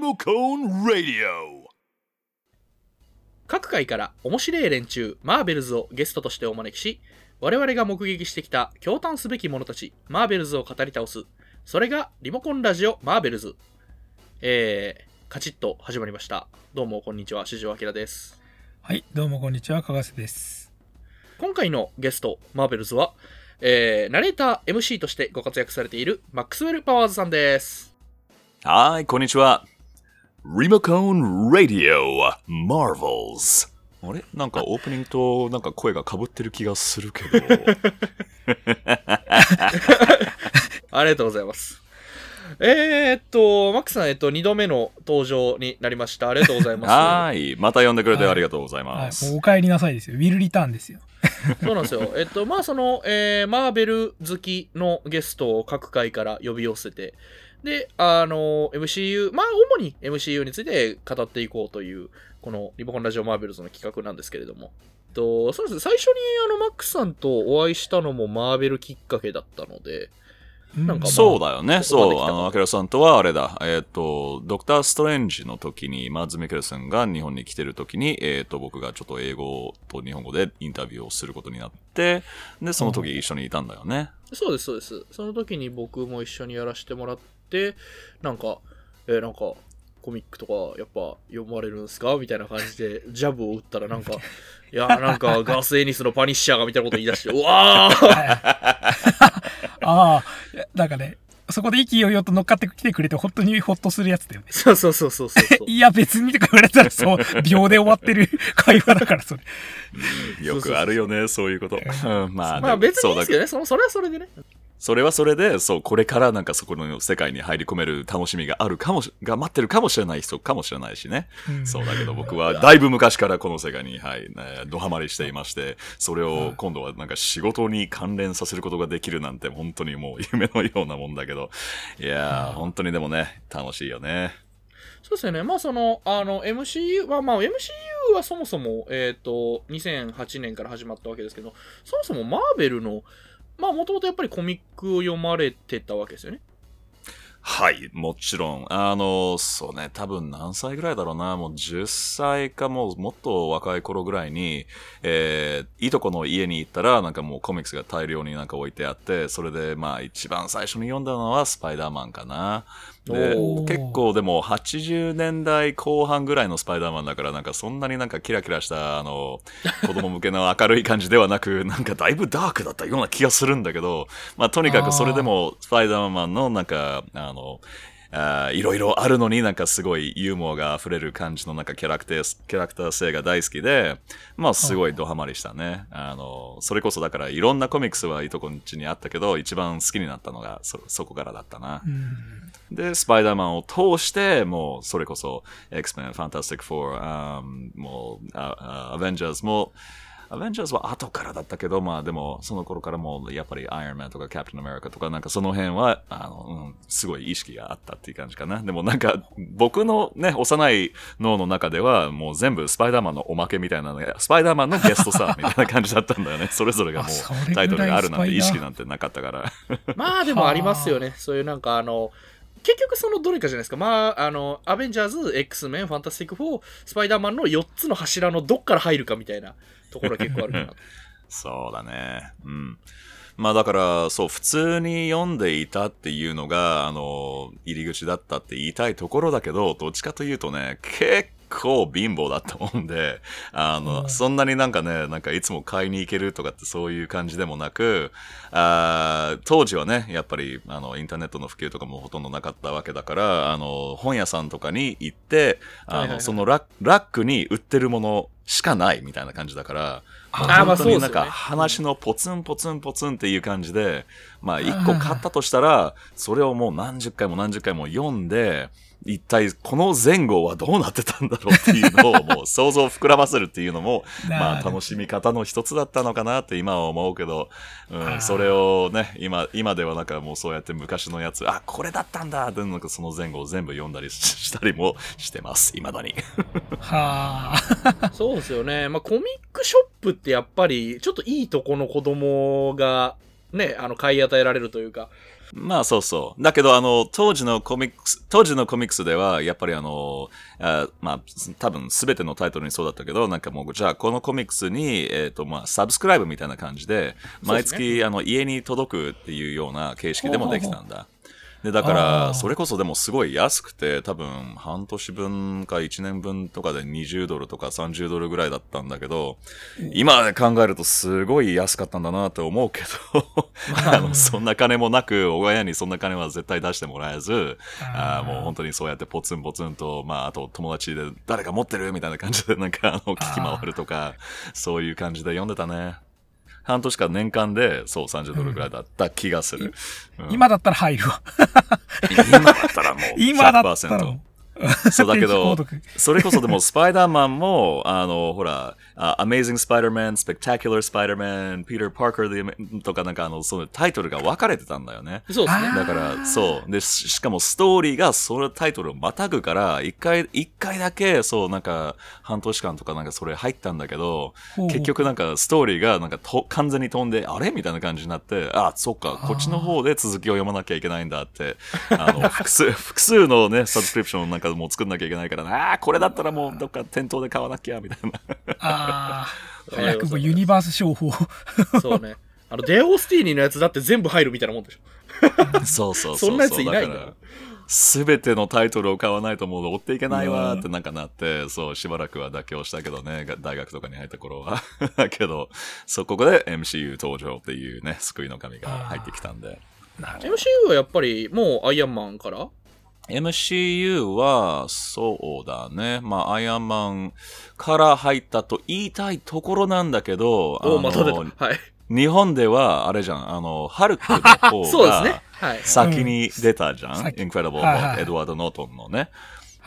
モコン・ラディオ各界から面白い連中、マーベルズをゲストとしてお招きし、我々が目撃してきた驚嘆すべき者たち、マーベルズを語り倒す。それがリモコンラジオマーベルズ。えー、カチッと始まりました。どうもこんにちは、四条明です。はい、どうもこんにちは、かがせです。今回のゲスト、マーベルズは、えー、ナレーター MC としてご活躍されているマックスウェル・パワーズさんです。はい、こんにちは。リモコン・ラディオ・マーヴェルズ。あれ？なんかオープニングとなんか声が被ってる気がするけど。ありがとうございます。えー、っと、マックスさん、えっと、2度目の登場になりました。ありがとうございます。はい、また呼んでくれてはいありがとうございはい、ます。もうお帰りなさいですよ。ウィルリターンですよ。そうなんですよ。えっと、まあ、その、えーマーベル好きのゲストを各界から呼び寄せて、で、あの、MCU、まあ、主に MCU について語っていこうという、このリモコンラジオマーベルズの企画なんですけれども。えっと、そうですね、最初にあの、マックスさんとお会いしたのもマーベルきっかけだったので、なんかまあそうだよね。ここまそう。あの、アキラさんとはあれだ。えっ、と、ドクター・ストレンジの時に、マーズ・ミケルソンが日本に来てる時に、えっ、と、僕がちょっと英語と日本語でインタビューをすることになって、で、その時一緒にいたんだよね。そうです、そうです。その時に僕も一緒にやらせてもらって、なんか、えーなんか、コミックとかやっぱ読まれるんですか？みたいな感じで、ジャブを打ったらなんか、いやーなんかガース・エニスのパニッシャーがみたいなこと言い出して、うわー ああ、なんかね、そこで意気揚々と乗っかってきてくれて、本当にホッとするやつだよね。そうそうそうそう。いや、別にとか言われたら、そう、秒で終わってる会話だから、それ。よくあるよね、そういうこと。うんまあ、まあ別にいいですけどね。ね、そのそれはそれでね。それはそれで、そう、これからなんかそこの世界に入り込める楽しみがあるかもし、が待ってるかもしれない人かもしれないしね。うんそうだけど僕はだいぶ昔からこの世界に、はい、ねドハマりしていまして、それを今度はなんか仕事に関連させることができるなんて本当にもう夢のようなもんだけど、いやー、本当にでもね、楽しいよね。そうですよね。まあその、あの、MCU は、まあ MCU はそもそも、えっ、と、2008年から始まったわけですけど、そもそもマーベルの、まあもともとやっぱりコミックを読まれてたわけですよね。はい、もちろん。あの、そうね、多分何歳ぐらいだろうな、もう10歳かもうもっと若い頃ぐらいに、えー、いとこの家に行ったら、なんかもうコミックスが大量になんか置いてあって、それでまあ一番最初に読んだのはスパイダーマンかな。で結構でも80年代後半ぐらいのスパイダーマンだからなんかそんなになんかキラキラしたあの 子供向けの明るい感じではなくなんかだいぶダークだったような気がするんだけどまあとにかくそれでもスパイダーマンのなんかあのいろいろあるのになんかすごいユーモアが溢れる感じのなんかキャラクターキャラクター性が大好きでまあすごいドハマりしたねあのそれこそだからいろんなコミックスはいとこんちにあったけど一番好きになったのがそそこからだったなうん。で、スパイダーマンを通して、もう、それこそ、X-Men、Fantastic Four、あーもう、アベンジャーズも、アベンジャーズは後からだったけど、まあでも、その頃からもう、やっぱりアイアンマンとかキャプテンアメリカとか、なんかその辺は、あの、うん、すごい意識があったっていう感じかな。でもなんか、僕のね、幼い脳の中では、もう全部スパイダーマンのおまけみたいなのが、スパイダーマンのゲストさ、みたいな感じだったんだよね。それぞれがもう、タイトルがあるなんて意識なんてなかったから。まあでもありますよね。そういうなんかあの、結局そのどれかじゃないですか。まあ、あの、アベンジャーズ、X メン、ファンタスティック4、スパイダーマンの4つの柱のどっから入るかみたいなところ結構あるかな。そうだね。うん。まあだから、そう、普通に読んでいたっていうのが、あの、入り口だったって言いたいところだけど、どっちかというとね、結構貧乏だったもんで、あの、うん。そんなになんかね、なんかいつも買いに行けるとかってそういう感じでもなく、あー当時はね、やっぱり、あの、インターネットの普及とかもほとんどなかったわけだから、あの、本屋さんとかに行って、あの、そのラッラックに売ってるものしかないみたいな感じだから、あ本当になんか話のポツンポツンポツンっていう感じで、まあ 一個買ったとしたら、それをもう何十回も何十回も読んで、一体この前後はどうなってたんだろうっていうのをもう想像を膨らませるっていうのも、まあ楽しみ方の一つだったのかなって今は思うけど、うん、それをね、今、今ではなんかもうそうやって昔のやつ、あ、これだったんだってなんかその前後を全部読んだりししたりもしてます、未だに。はあ。そうですよね。まあコミックショップってやっぱり、ちょっといいとこの子供が、ね、あの、買い与えられるというか、まあそうそう。だけど、あの、当時のコミックス、当時のコミックスでは、やっぱりあの、あまあ、多分すべてのタイトルにそうだったけど、なんかもう、じゃあこのコミックスに、えっ、と、まあ、サブスクライブみたいな感じで、毎月、あの、家に届くっていうような形式でもできたんだ。で、だかあら、ー。それこそでもすごい安くて、多分半年分か1年分とかで20ドルとか30ドルぐらいだったんだけど、今考えるとすごい安かったんだなって思うけど、あ。のそんな金もなく、親にそんな金は絶対出してもらえず、あー。もう本当にそうやってポツンポツンと、まあ、あと友達で誰か持ってるみたいな感じで、なんか、あの、聞き回るとか、そういう感じで読んでたね。半年か年間で、そう、30ドルぐらいだった気がする。うん今だったら入るわ。今だったらもう100%。今だったらもう。そうだけどそれこそでもスパイダーマンも、あの、ほら、あ Amazing Spider-Man、Spectacular Spider-Man、Peter Parker でとかなんかあの、そのタイトルが分かれてたんだよね。そうですねあ。だから、そう。で、ししかもストーリーがそのタイトルをまたぐから、一回、一回だけ、そう、なんか、半年間とかなんかそれ入ったんだけど、結局なんかストーリーがなんかと完全に飛んで、あれみたいな感じになって、あ、そっか、こっちの方で続きを読まなきゃいけないんだって、あの、複数、複数のね、サブスクリプションなんかもう作んなきゃいけないからな、あーこれだったらもうどっか店頭で買わなきゃ、みたいな。ああ、早くもユニバース商法。そうね。あの、デオスティーニのやつだって全部入るみたいなもんでしょ。そうそうそうう。そんなやついないんだだからすべてのタイトルを買わないともう追っていけないわーってなんかなって、そう、しばらくは妥協したけどね、が大学とかに入った頃は。だけど、そう、ここで MCU 登場っていうね、救いの神が入ってきたんで。MCU はやっぱりもうアイアンマンから MCU は、そうだね。まあ、アイアンマンから入ったと言いたいところなんだけど、おお、また出のた。はい。日本では、あれじゃん、あの、ハルクの方 が。先に出たじゃん。うんインクレディブルエドワード・ノートンのね。はい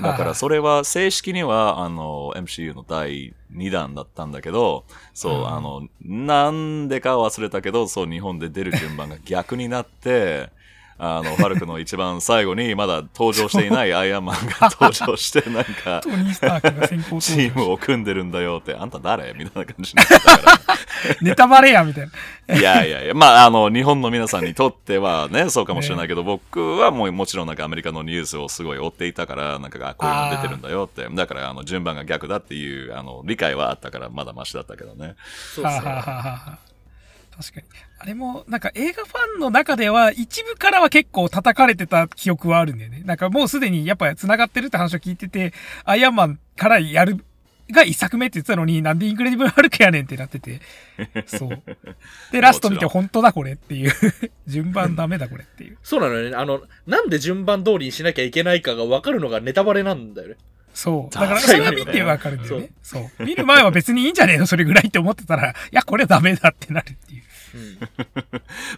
だからそれは正式にはあの MCU の第2弾だったんだけど、そう、うんあの、なんでか忘れたけど、そう日本で出る順番が逆になって、あの、ハルクの一番最後にまだ登場していないアイアンマンが登場して、なんか、チームを組んでるんだよって、あんた誰？みたいな感じになってたから。ネタバレや、みたいな。いやいやいや、まあ、あの、日本の皆さんにとってはね、そうかもしれないけど、僕はもうもちろんなんかアメリカのニュースをすごい追っていたから、なんか、あこういうの出てるんだよって。だから、あの、順番が逆だっていう、あの、理解はあったから、まだマシだったけどね。そうです確かに。あれも、なんか映画ファンの中では、一部からは結構叩かれてた記憶はあるんだよね。なんかもうすでにやっぱ繋がってるって話を聞いてて、アイアンマンからやる、が一作目って言ってたのに、なんでインクレディブル・ハルクやねんってなってて。そう。で、ラスト見て本当だこれっていう。順番ダメだこれっていう。そうなのよね。あの、なんで順番通りにしなきゃいけないかが分かるのがネタバレなんだよね。そう。だから、それは見てわかるんだよね。そう。見る前は別にいいんじゃねえの それぐらいって思ってたら、いや、これはダメだってなるっていう。うん。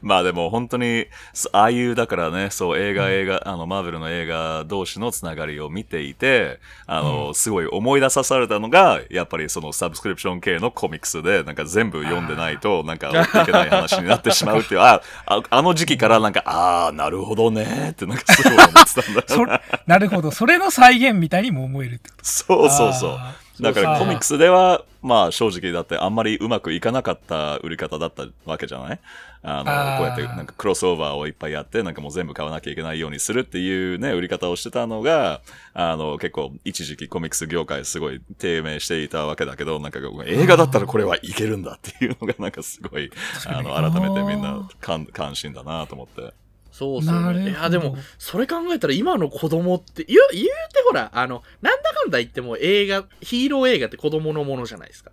まあでも本当に、そああいう、だからね、そう、映画、映画、あの、マーベルの映画同士のつながりを見ていて、あの、すごい思い出さされたのが、やっぱりそのサブスクリプション系のコミックスで、なんか全部読んでないと、なんか追っていけない話になってしまうっていう、あ、ああの時期からなんか、ああ、なるほどね、ってなんかすごい思ってたんだ なるほど。それの再現みたいにも思えるってこと。そうそうそう。あ。だからコミックスでは、まあ正直だってあんまりうまくいかなかった売り方だったわけじゃない？あの、こうやってなんかクロスオーバーをいっぱいやって、なんかもう全部買わなきゃいけないようにするっていうね、売り方をしてたのが、あの、結構一時期コミックス業界すごい低迷していたわけだけど、なんか映画だったらこれはいけるんだっていうのがなんかすごい、あの、改めてみんな関関心だなと思って。そうそう、ね。いや、でも、それ考えたら今の子供って、言う、言うてほら、あの、なんだかんだ言っても映画、ヒーロー映画って子供のものじゃないですか。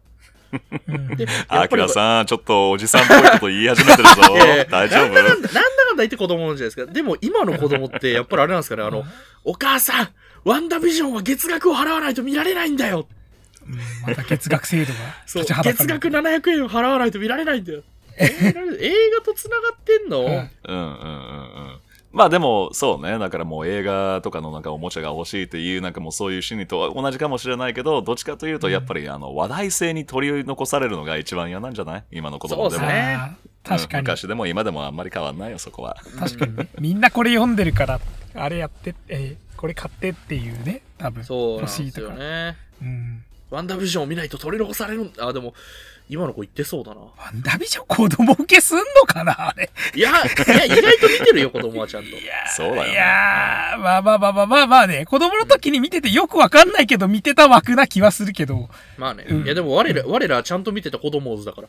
あ、キやっぱりラさん、ちょっとおじさんっぽいこと言い始めてるぞ。大丈夫？なんだかんだ、なんだかんだ言って子供のじゃないですか。でも今の子供って、やっぱりあれなんですかね、あの、お母さん、ワンダービジョンは月額を払わないと見られないんだよ。うんまた月額制度がそう、立ちはだかる。月額700円を払わないと見られないんだよ。えー映画と繋がってんの、うんうんうんうんうん。まあでも、そうね。だからもう映画とかのなんかおもちゃが欲しいっていう、なんかもうそういう心理とは同じかもしれないけど、どっちかというとやっぱりあの話題性に取り残されるのが一番嫌なんじゃない？今の子供でも。そうですね確かに。うん昔でも今でもあんまり変わんないよ、そこは。確かにね。みんなこれ読んでるから、あれやって、えーこれ買ってっていうね、多分。そうなん欲しいですとか。よね。うん。ワンダービジョンを見ないと取り残されるんあ、でも、今の子言ってそうだな。ワンダービジョン子供受けすんのかなあれ。いや、いや、意外と見てるよ、子供はちゃんと。いやそうだよねいやーまあまあまあまあまあまあね、子供の時に見ててよくわかんないけど見てた枠な気はするけど。まあね。うんいや、でも我ら、我らちゃんと見てた子供図だから。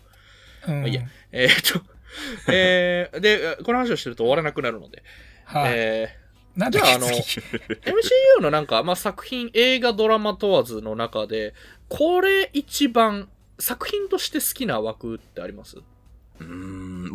うん。まあいいや。えーっと、えー、で、この話をしてると終わらなくなるので。はい。えなんでじゃああのー、MCU のなんか、まあ、作品、映画、ドラマ問わずの中で、これ一番、作品として好きな枠ってあります？うー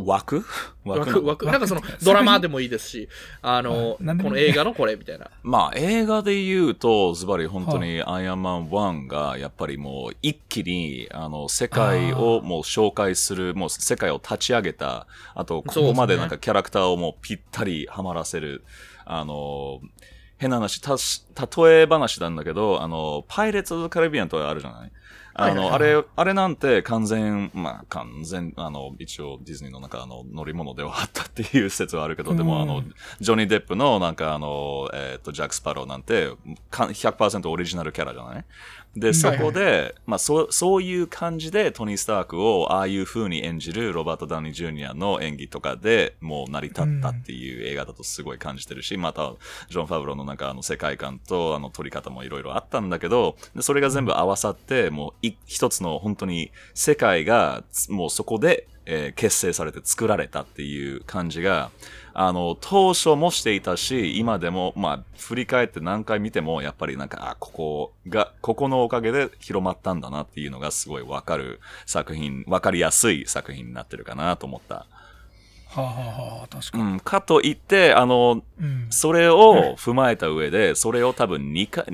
ん、枠？枠、枠。枠。なんかその、ドラマでもいいですし、あの、はいこの映画のこれみたいな。まあ映画で言うと、ズバリ本当にアイアンマン1がやっぱりもう一気にあの世界をもう紹介する、もう世界を立ち上げた、あとここまでなんかキャラクターをもうぴったりはまらせる、あの、変な話、たし、例え話なんだけど、あの、パイレーツ・カリビアンとかあるじゃない？あの、あれ、あれなんて完全、まあ完全、あの、一応ディズニーの中の乗り物ではあったっていう説はあるけど、でもあのうん、ジョニー・デップのなんかあの、えっ、と、ジャック・スパローなんて、か100%オリジナルキャラじゃない？で、そこで、まあそう、そういう感じでトニー・スタークをああいう風に演じるロバート・ダウニー・ジュニアの演技とかでもう成り立ったっていう映画だとすごい感じてるし、また、ジョン・ファブローのなんかあの世界観とあの撮り方もいろいろあったんだけど、でそれが全部合わさって、もうい一つの本当に世界がつもうそこで、えー結成されて作られたっていう感じが、あの、当初もしていたし、今でも、まあ、振り返って何回見ても、やっぱりなんか、あ、ここが、ここのおかげで広まったんだなっていうのがすごいわかる作品、わかりやすい作品になってるかなと思った。はあ、はあはあ、確かに。うん、かといって、あの、うん。それを踏まえた上で、それを多分2回、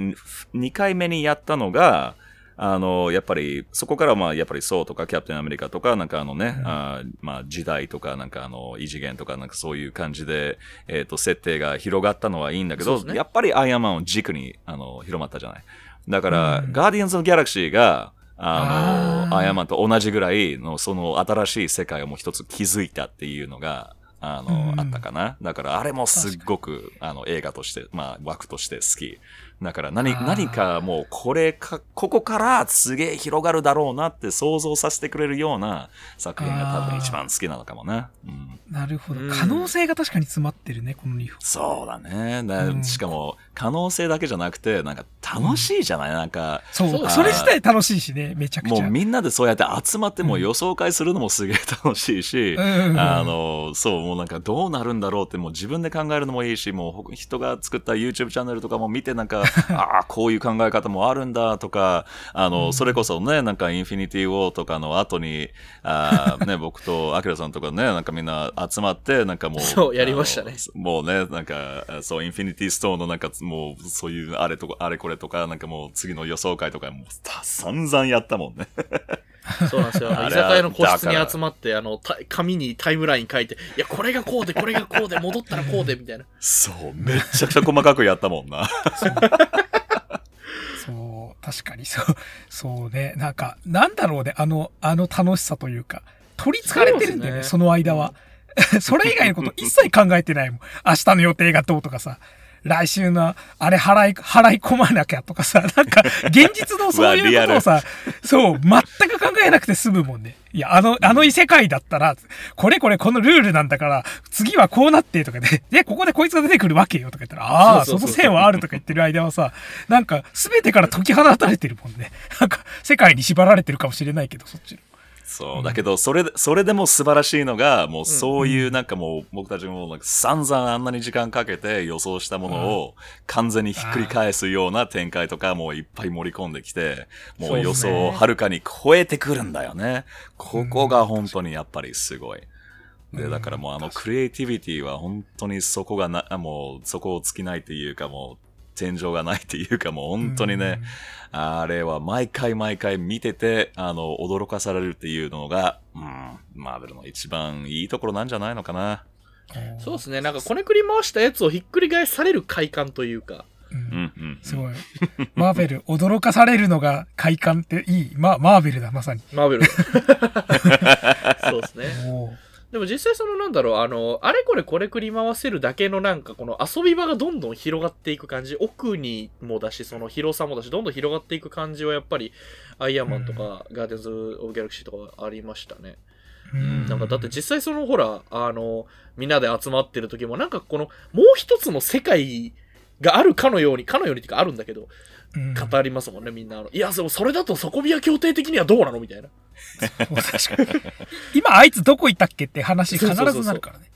2回目にやったのが、あの、やっぱり、そこからまあ、やっぱりそうとか、キャプテンアメリカとか、なんかあのね、うんあーまあ、時代とか、なんかあの、異次元とか、なんかそういう感じで、えっ、と、設定が広がったのはいいんだけど、ねやっぱりアイアンマンを軸に、あの、広まったじゃない。だから、うんガーディアンズ・オブ・ギャラクシーが、あの、あーアイアンマンと同じぐらいの、その新しい世界をもう一つ築いたっていうのが、あの、うんあったかな。だから、あれもすっごく、あの、映画として、まあ、枠として好き。だから何、何かもう、これか、ここからすげえ広がるだろうなって想像させてくれるような作品が多分一番好きなのかもな。うん。なるほどうん。可能性が確かに詰まってるね、この2本。そうだね。だうんしかも、可能性だけじゃなくて、なんか楽しいじゃない、なんか、そう、それ自体楽しいしね、めちゃくちゃ。もうみんなでそうやって集まってもう予想会するのもすげえ楽しいし、うんあの、そう、もうなんかどうなるんだろうってもう自分で考えるのもいいし、もうほ人が作った YouTube チャンネルとかも見てなんか、ああ、こういう考え方もあるんだとか、あの、それこそね、なんかインフィニティ・ウォーとかの後に、あー ね、僕とアキラさんとかね、なんかみんな集まって、なんかもう、そうやりましたねもうね、なんか、そう、インフィニティ・ストーンのなんかもう、そういうあれとか、あれこれとか、なんかもう次の予想会とかも散々やったもんね。そうなんですよ。居酒屋の個室に集まって、あの、た紙にタイムライン書いて、いや、これがこうで、これがこうで、戻ったらこうで、みたいな。そう、めっちゃくちゃ細かくやったもんな。そう、確かにそう、そうね、なんか、なんだろうね、あの、あの楽しさというか、取り憑かれてるんだよね、そそうの間は。それ以外のこと一切考えてないもん。明日の予定がどうとかさ、来週のあれ払い、払い込まなきゃとかさ、なんか、現実のそういうことをさ、そう、全く考えなくて済むもんね。いや、あの、あの異世界だったら、これこれこのルールなんだから、次はこうなってとかで、で、ここでこいつが出てくるわけよとか言ったら、ああ、その線はあるとか言ってる間はさ、なんか、すべてから解き放たれてるもんね。なんか、世界に縛られてるかもしれないけど、そっちの。そう、だけど、それで、それでも素晴らしいのが、もうそういうなんかもう、僕たちもなんか散々あんなに時間かけて予想したものを完全にひっくり返すような展開とかもういっぱい盛り込んできて、もう予想をはるかに超えてくるんだよね。ここが本当にやっぱりすごい。で、だからもうあのクリエイティビティは本当にそこがな、もうそこを尽きないっていうかもう天井がないっていうか もう本当にね、あれは毎回毎回見てて、あの、驚かされるっていうのが、うん、マーベルの一番いいところなんじゃないのかな。そうですね。なんか、こねくり回したやつをひっくり返される快感というか。うんうん、うん。すごい。マーベル、驚かされるのが快感っていい。ま、マーベルだ、まさに。マーベル。そうですね。でも実際そのなんだろう、あの、あれこれこれ繰り回せるだけのなんかこの遊び場がどんどん広がっていく感じ、奥にもだし、その広さもだし、どんどん広がっていく感じはやっぱり、アイアンマンとか、ガーデンズ・オブ・ギャラクシーとかありましたね。うんなんかだって実際そのほら、あの、みんなで集まってる時もなんかこの、もう一つの世界があるかのように、かのようにっていうかあるんだけど、うん語りますもんね、みんな。あのいや、でもそれだと底ビア協定的にはどうなのみたいな。確かに。今あいつどこ行ったっけって話必ずなるからね。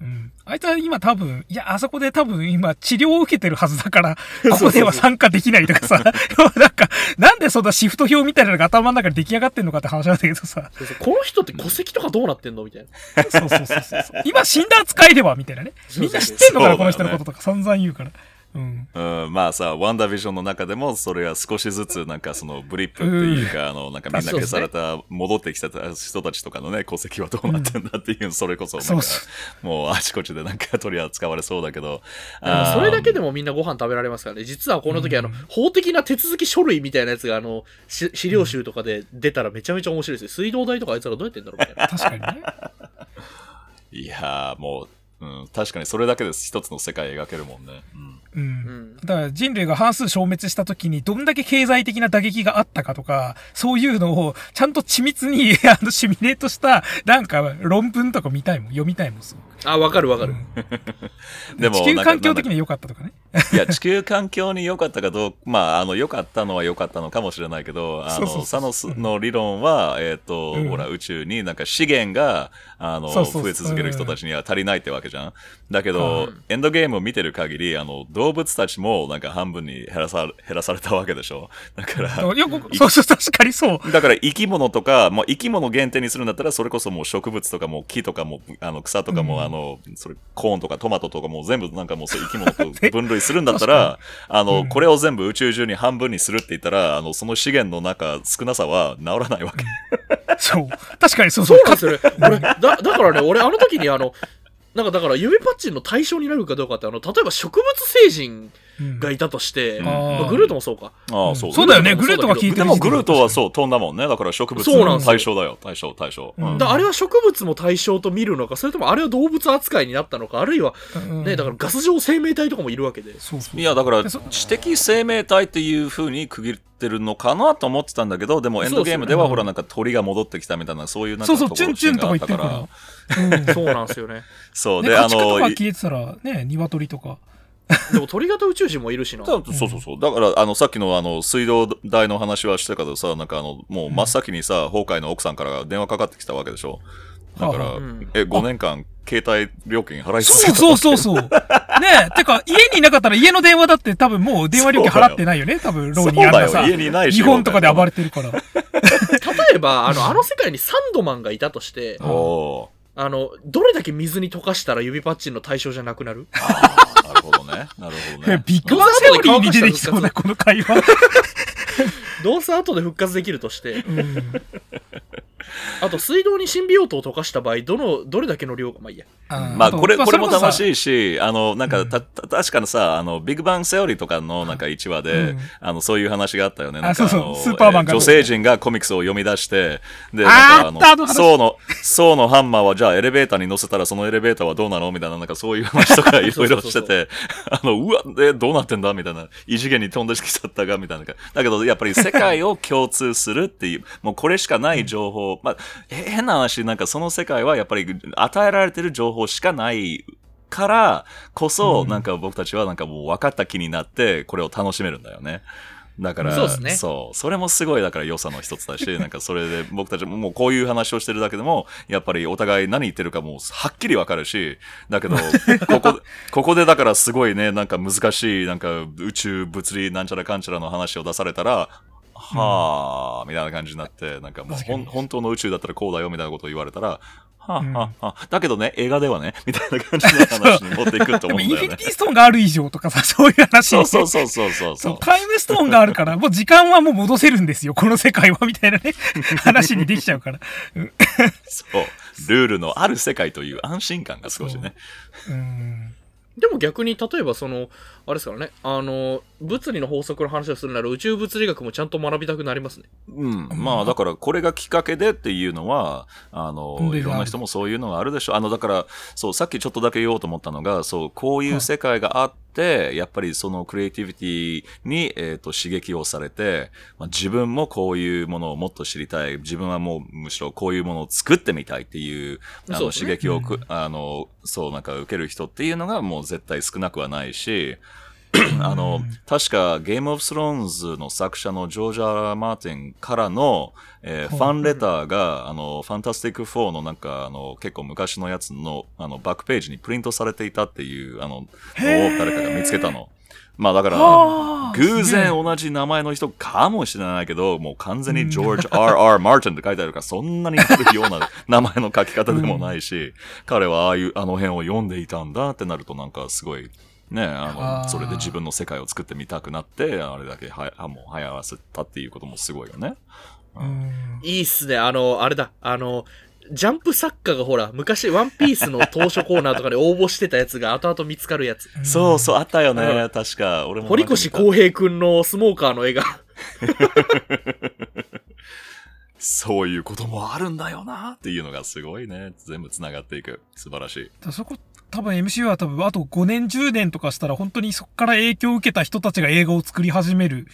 うん。あいつは今多分、いや、あそこで多分今治療を受けてるはずだから、ここでは参加できないとかさ、なんか、なんでそんなシフト表みたいなのが頭の中で出来上がってんのかって話なんだけどさ、そうそうこの人って戸籍とかどうなってんのみたいな。そうそうそうそう。今死んだ扱いではみたいなね。みんな知ってんのかな、この人のこととか散々言うから。うん。うん、まあさ、ワンダービジョンの中でも、それが少しずつ、なんかそのブリップっていうか、あの、なんかみんな消された、戻ってきた人たちとかのね、戸籍はどうなってんだっていう、それこそ、なんか もうあちこちでなんか取り扱われそうだけど、それだけでも、もみんなご飯食べられますからね。実はこの時、うんあの、法的な手続き書類みたいなやつが、あの、し資料集とかで出たらめちゃめちゃ面白いですよ。水道代とかあいつらどうやってんだろうみたいな。確かにね。いやー、もう、うん、確かにそれだけで一つの世界描けるもんね。うんう。うんん。だから人類が半数消滅した時にどんだけ経済的な打撃があったかとか、そういうのをちゃんと緻密に あのシミュレートしたなんか論文とか見たいもん、読みたいもん、すごく。あ、わかるわかる。でも地球環境的には良かったとかね。いや、地球環境に良かったかどうか、まあ、あの、良かったのは良かったのかもしれないけど、あの、サノスの理論は、えっ、と、うんほら、宇宙になんか資源が、あの、増え続ける人たちには足りないってわけじゃん。だけうどん、エンドゲームを見てる限り、あの、動物たちもなんか半分に減らさ、減らされたわけでしょ。だから、よく、そうそう、確かにそう。だから生き物とか、もう生き物限定にするんだったら、それこそもう植物とかも木とかも、あの草とかも、うんあの、それ、コーンとかトマトとかも全部なんかもう生き物と分類するんだったら、あの、うんこれを全部宇宙中に半分にするって言ったら、あの、その資源の中、少なさは治らないわけ。そう。確かにそうそうなんですよね。俺、だ、だからね、俺あの時にあの、なんかだから指パッチンの対象になるかどうかって、あの、例えば植物星人うんがいたとして、うんまあグルートもそうか。ああ、そう。そうだよね、グルートが聞いてるでもグルートはう。そう、飛んだもんね。だから植物そうなんですよ対象だよ。対象、対象。うんうんだあれは植物も対象と見るのか、それともあれは動物扱いになったのか、あるいは、うんね、だからガス状生命体とかもいるわけで。そうそう。いや、だから、知的生命体っていう風に区切ってるのかなと思ってたんだけど、でもエンドゲームではほらなんか鳥が戻ってきたみたいな、そういうなんかそうそう、ところチュンチュンとか言ってるから。うん。そうなんですよね。そう、ね、で、あ家畜とかの、消えてたら、ね、鶏とか。でも鳥型宇宙人もいるしな。そうそうそう。だから、あの、さっきのあの、水道代の話はしたけどさ、なんかあの、もう真っ先にさ、崩壊の奥さんから電話かかってきたわけでしょ。だから、うんえ、5年間、携帯料金払い続けたそうそうそうそう。ねえ、てか、家にいなかったら家の電話だって多分もう電話料金払ってないよね。多分、ローにあんなさ家にないし日本とかで暴れてるから。例えば、あの、あの世界にサンドマンがいたとして、あの、どれだけ水に溶かしたら指パッチンの対象じゃなくなる？ね。なるほどね。ビッグバンセオリーに出てきそうな、この会話。どうせ後で復活できるとして、うんあと水道にシンビオートを溶かした場合、どの、どれだけの量が、まあいいや。まあ、これ、これも楽い。しいし、あの、なんか、うん。た、た確かにさ、あの、ビッグバンセオリーとかの、なんか1話で、うん。あの、そういう話があったよね。あなんかそうそう。のスーパーマンが。え女性陣がコミックスを読み出して、で、なんか、あの、層の、層のハンマーは、じゃあエレベーターに乗せたら、そのエレベーターはどうなの？みたいな、なんかそういう話とかいろいろしてて、あの、うわ、で、どうなってんだ？みたいな、異次元に飛んできちゃったが、みたいな。だけど、やっぱり世界を共通するっていう、もうこれしかない情報、まあ、え変な話、なんかその世界はやっぱり与えられてる情報しかないからこそ、うん。なんか僕たちはなんかもう分かった気になって、これを楽しめるんだよね。だから、そうね。そう。それもすごい、だから良さの一つだし、なんかそれで僕たちももうこういう話をしてるだけでも、やっぱりお互い何言ってるかもうはっきり分かるし、だけど、ここ、ここでだからすごいね、なんか難しい、なんか宇宙物理なんちゃらかんちゃらの話を出されたら、はあ、みたいな感じになって、なんかもう本当の宇宙だったらこうだよみたいなことを言われたら、はあ、うんはあ、はあ、だけどね、映画ではね、みたいな感じの話に持っていくと思うんだよねインフィニ。ティストーンがある以上とかさ、そういう話。そうそうそうそうそうそ、う。タイムストーンがあるから、もう時間はもう戻せるんですよ、この世界は、みたいなね、話にできちゃうから。そう。ルールのある世界という安心感が少しね。うん。でも逆に、例えばその、あれですからね、あの、物理の法則の話をするなら宇宙物理学もちゃんと学びたくなりますね。うん。まあ、だから、これがきっかけでっていうのは、あの、うんいろんな人もそういうのがあるでしょう。あの、だから、そう、さっきちょっとだけ言おうと思ったのが、そう、こういう世界があって、やっぱりそのクリエイティビティに、えっ、と、刺激をされて、まあ、自分もこういうものをもっと知りたい。自分はもう、むしろこういうものを作ってみたいっていう、あの、刺激をく、あの、そう、なんか受ける人っていうのがもう絶対少なくはないし、あの、確かゲームオブスローンズの作者のジョージャー・マーティンからの、えーファンレターが、あの、ファンタスティック4のなんか、あの、結構昔のやつの、あの、バックページにプリントされていたっていう、あの、のを誰かが見つけたの。まあだから、はあ偶然同じ名前の人かもしれないけど、もう完全にジョージ R.R. マーティンって書いてあるから、そんなになるような名前の書き方でもないし、彼はああいう、あの辺を読んでいたんだってなるとなんかすごい、ね、あの、それで自分の世界を作ってみたくなって、あれだけは、はもう流行らせたっていうこともすごいよね。うんいいっすね。あの、あれだ。あの、ジャンプ作家がほら、昔ワンピースの当初コーナーとかで応募してたやつが後々見つかるやつ。そうそう、あったようね、ん確か。俺も。堀越康平くんのスモーカーの絵が。そういうこともあるんだよなっていうのがすごいね。全部繋がっていく。素晴らしい。そこ、多分 MCU は多分あと5年10年とかしたら本当にそこから影響を受けた人たちが映画を作り始める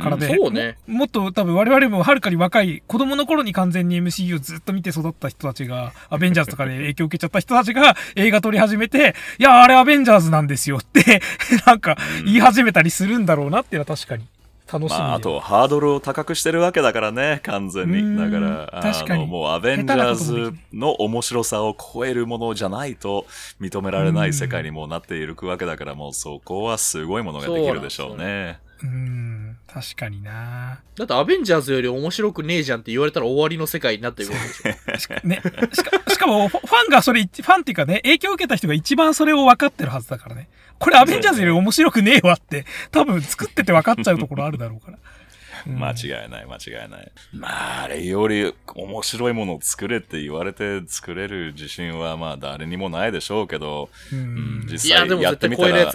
からうんで、そうね。ももっと多分我々もはるかに若い子供の頃に完全に MCU をずっと見て育った人たちが、アベンジャーズとかで 影響を受けちゃった人たちが映画撮り始めて、いや、あれアベンジャーズなんですよって、なんか言い始めたりするんだろうなっていうのは確かに楽しみで。まあ、あと、ハードルを高くしてるわけだからね、完全に。うんだから、確かにあの、もうアベンジャーズの面白さを超えるものじゃないと認められない世界にもうなっているわけだから、もうそこはすごいものができるでしょうね。うん、確かになだってアベンジャーズより面白くねえじゃんって言われたら終わりの世界になってるわけでしょ。ね。しか しかも、ファファンがそれ、ファンっていうかね、影響を受けた人が一番それを分かってるはずだからね。これアベンジャーズより面白くねえわって、多分作ってて分かっちゃうところあるだろうから。うん間違いない、間違いない。まあ、あれより面白いものを作れって言われて作れる自信はまあ誰にもないでしょうけど、ううんん。実際やってみたら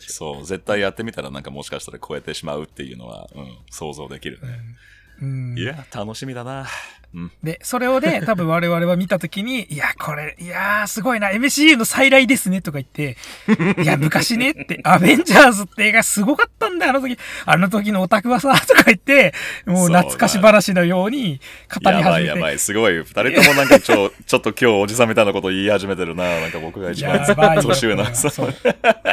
そう、絶対やってみたらなんかもしかしたら超えてしまうっていうのは、うん、想像できるね。うんいや、楽しみだな。うん。で、それをね、多分我々は見たときに、いや、これ、いやー、すごいな、MCU の再来ですね、とか言って、いや、昔ねって、アベンジャーズって映画すごかったんだよ、あの時、あの時のオタクはさ、とか言って、もう懐かし話のように語りやば始めて。いやばい、すごい。二人ともなんかちょ、ちょっと今日おじさんみたいなこと言い始めてるな。なんか僕が一番年上な。そう。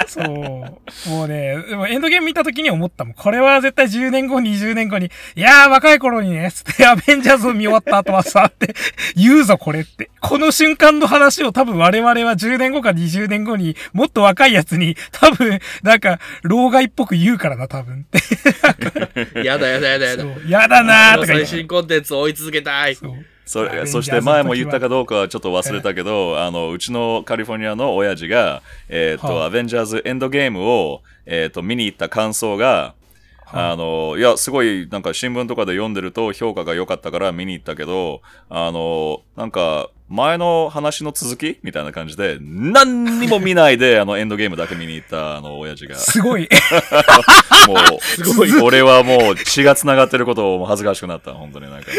そう。もうね、でもエンドゲーム見た時に思ったもん。これは絶対10年後、20年後に、いやー若い頃にね、つって、アベンジャーズを見終わった後はさ、って言うぞこれって。この瞬間の話を多分我々は10年後か20年後に、もっと若いやつに、多分、なんか、老害っぽく言うからな、多分って。やだやだやだやだ。やだなーとか。最新コンテンツを追い続けたい。そうそれ、そして前も言ったかどうかはちょっと忘れたけど、あの、うちのカリフォルニアの親父が、えっ、と、はあアベンジャーズエンドゲームを、えっ、と、見に行った感想が、はああの、いや、すごい、なんか新聞とかで読んでると評価が良かったから見に行ったけど、あの、なんか、前の話の続きみたいな感じで、何にも見ないで、あの、エンドゲームだけ見に行った、あの、親父が。すごい。もう、すごい。俺はもう血が繋がってることを恥ずかしくなった、本当になんか。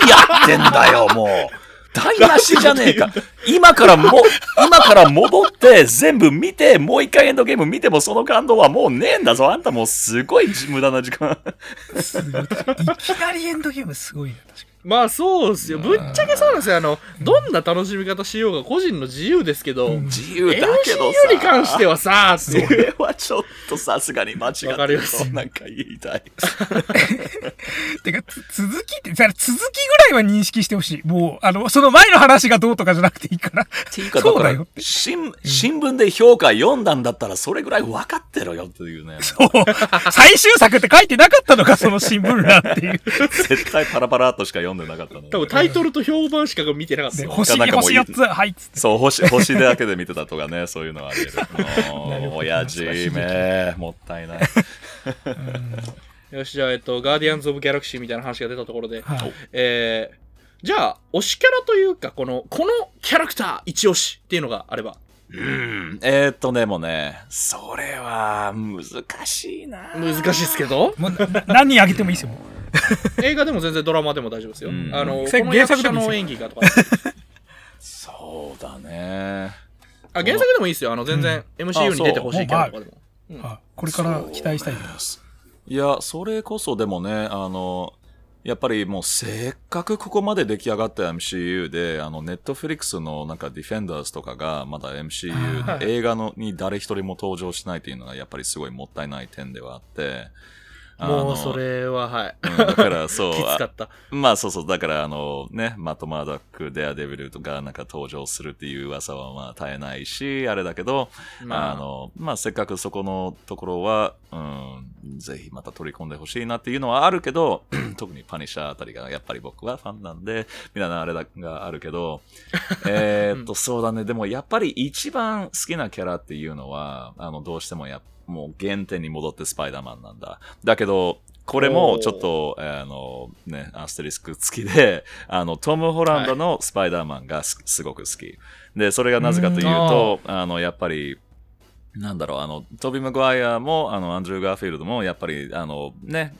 何やってんだよ、もう。台無しじゃねえか。今からも、今から戻って全部見て、もう一回エンドゲーム見てもその感動はもうねえんだぞ。あんたもうすごい無駄な時間。い。きなりエンドゲームすごいよ、確かにまあそうですよ。ぶっちゃけそうなんですよ。あの、どんな楽しみ方しようが個人の自由ですけど、うん自由だけど MCU に関しては。はさ、それはちょっとさすがに間違ってわかりまするとなんか言いたい。に。てか、つ続きって、続きぐらいは認識してほしい。もう、あの、その前の話がどうとかじゃなくていいから。っていうか、だからそうだよ新、新聞で評価読んだんだったらそれぐらい分かってろよっていうね。そう。最終作って書いてなかったのか、その新聞欄っていう。絶対パラパラっとしか読んでなかったの。多分タイトルと評判しか見てなかった。星になんかもう星4つ、はい、つって。そう、星、星だけで見てたとかね、そういうのはあり得る。親父め、もったいない。よし、じゃあ、えっと、ガーディアンズ・オブ・ギャラクシーみたいな話が出たところで、はいえー、じゃあ、推しキャラというか、この、このキャラクター一押しっていうのがあれば、うん。えー、っとね、もうね、それは難しいな。難しいですけど、もうな 何人あげてもいいですよ。映画でも全然ドラマでも大丈夫ですよ。うんあの、こ原の役者作でもいいですよの演技がとか。そうだね。あ、原作でもいいですよ。あの、全然 MCU に出てほしいキャラとかでも。うんあこれから期待したいそうです。ねいや、それこそでもね、あの、やっぱりもうせっかくここまで出来上がった MCU で、あの、ネットフリックスのなんかディフェンダーズとかがまだ MCU、はい映画のに誰一人も登場しないっていうのがやっぱりすごいもったいない点ではあって、もうそれは、はい。うんだから そう、きつかった。まあそうそう、だからあのね、マット・マーダック、デアデビルとかなんか登場するっていう噂はまあ絶えないし、あれだけど、まああの、まあせっかくそこのところは、うん、ぜひまた取り込んでほしいなっていうのはあるけど、特にパニッシャーあたりがやっぱり僕はファンなんで、みたいなあれだがあるけど、えーっと、そうだね、でもやっぱり一番好きなキャラっていうのは、あの、どうしてもやもう原点に戻ってスパイダーマンなんだ。だけど、これもちょっと、あの、ね、アステリスク付きで、あの、トム・ホランドのスパイダーマンがすすごく好き。で、それがなぜかというと、あの、やっぱり、なんだろう、あの、トビー・マグワイアも、あの、アンドリュー・ガーフィールドも、やっぱり、あの、ね、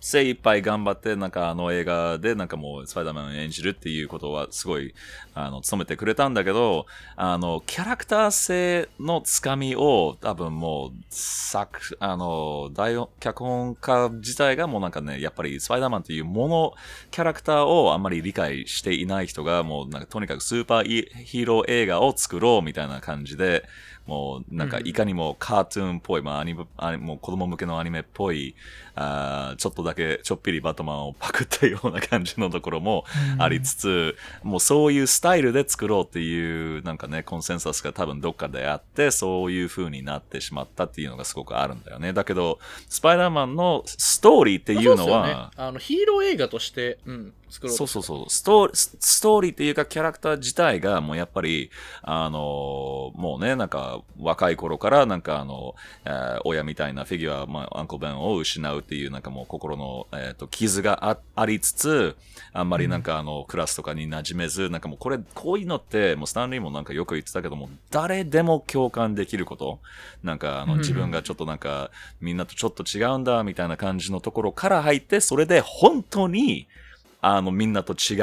精一杯頑張って、なんかあの映画で、なんかもうスパイダーマンを演じるっていうことはすごい、あの、努めてくれたんだけど、あの、キャラクター性のつかみを多分もう、作、あの、大脚本家自体がもうなんかね、やっぱりスパイダーマンっていうもの、キャラクターをあんまり理解していない人が、もうなんかとにかくスーパーヒーロー映画を作ろうみたいな感じで、もうなんかいかにもカートゥーンっぽい、まあアニメ、アニもう子供向けのアニメっぽい、あーちょっとだけちょっぴりバットマンをパクったような感じのところもありつつ、もうそういうスタイルで作ろうっていうなんかね、コンセンサスが多分どっかであって、そういう風になってしまったっていうのがすごくあるんだよね。だけど、スパイダーマンのストーリーっていうのそうっすよね。は、あの、ヒーロー映画として、うん、作ろうとそうそうそう。ストーリー、スストーリーっていうかキャラクター自体がもうやっぱり、あのもうね、なんか若い頃からなんかあの、えー親みたいなフィギュア、まあ、アンコベンを失うっていうなんかもう心の、えー、と傷があありつつ、あんまりなんかあの、クラスとかに馴染めず、なんかもうこれ、こういうのって、もうスタンリーもなんかよく言ってたけども、誰でも共感できること。なんかあの、うん自分がちょっとなんか、みんなとちょっと違うんだ、みたいな感じのところから入って、それで本当に、あの、みんなと違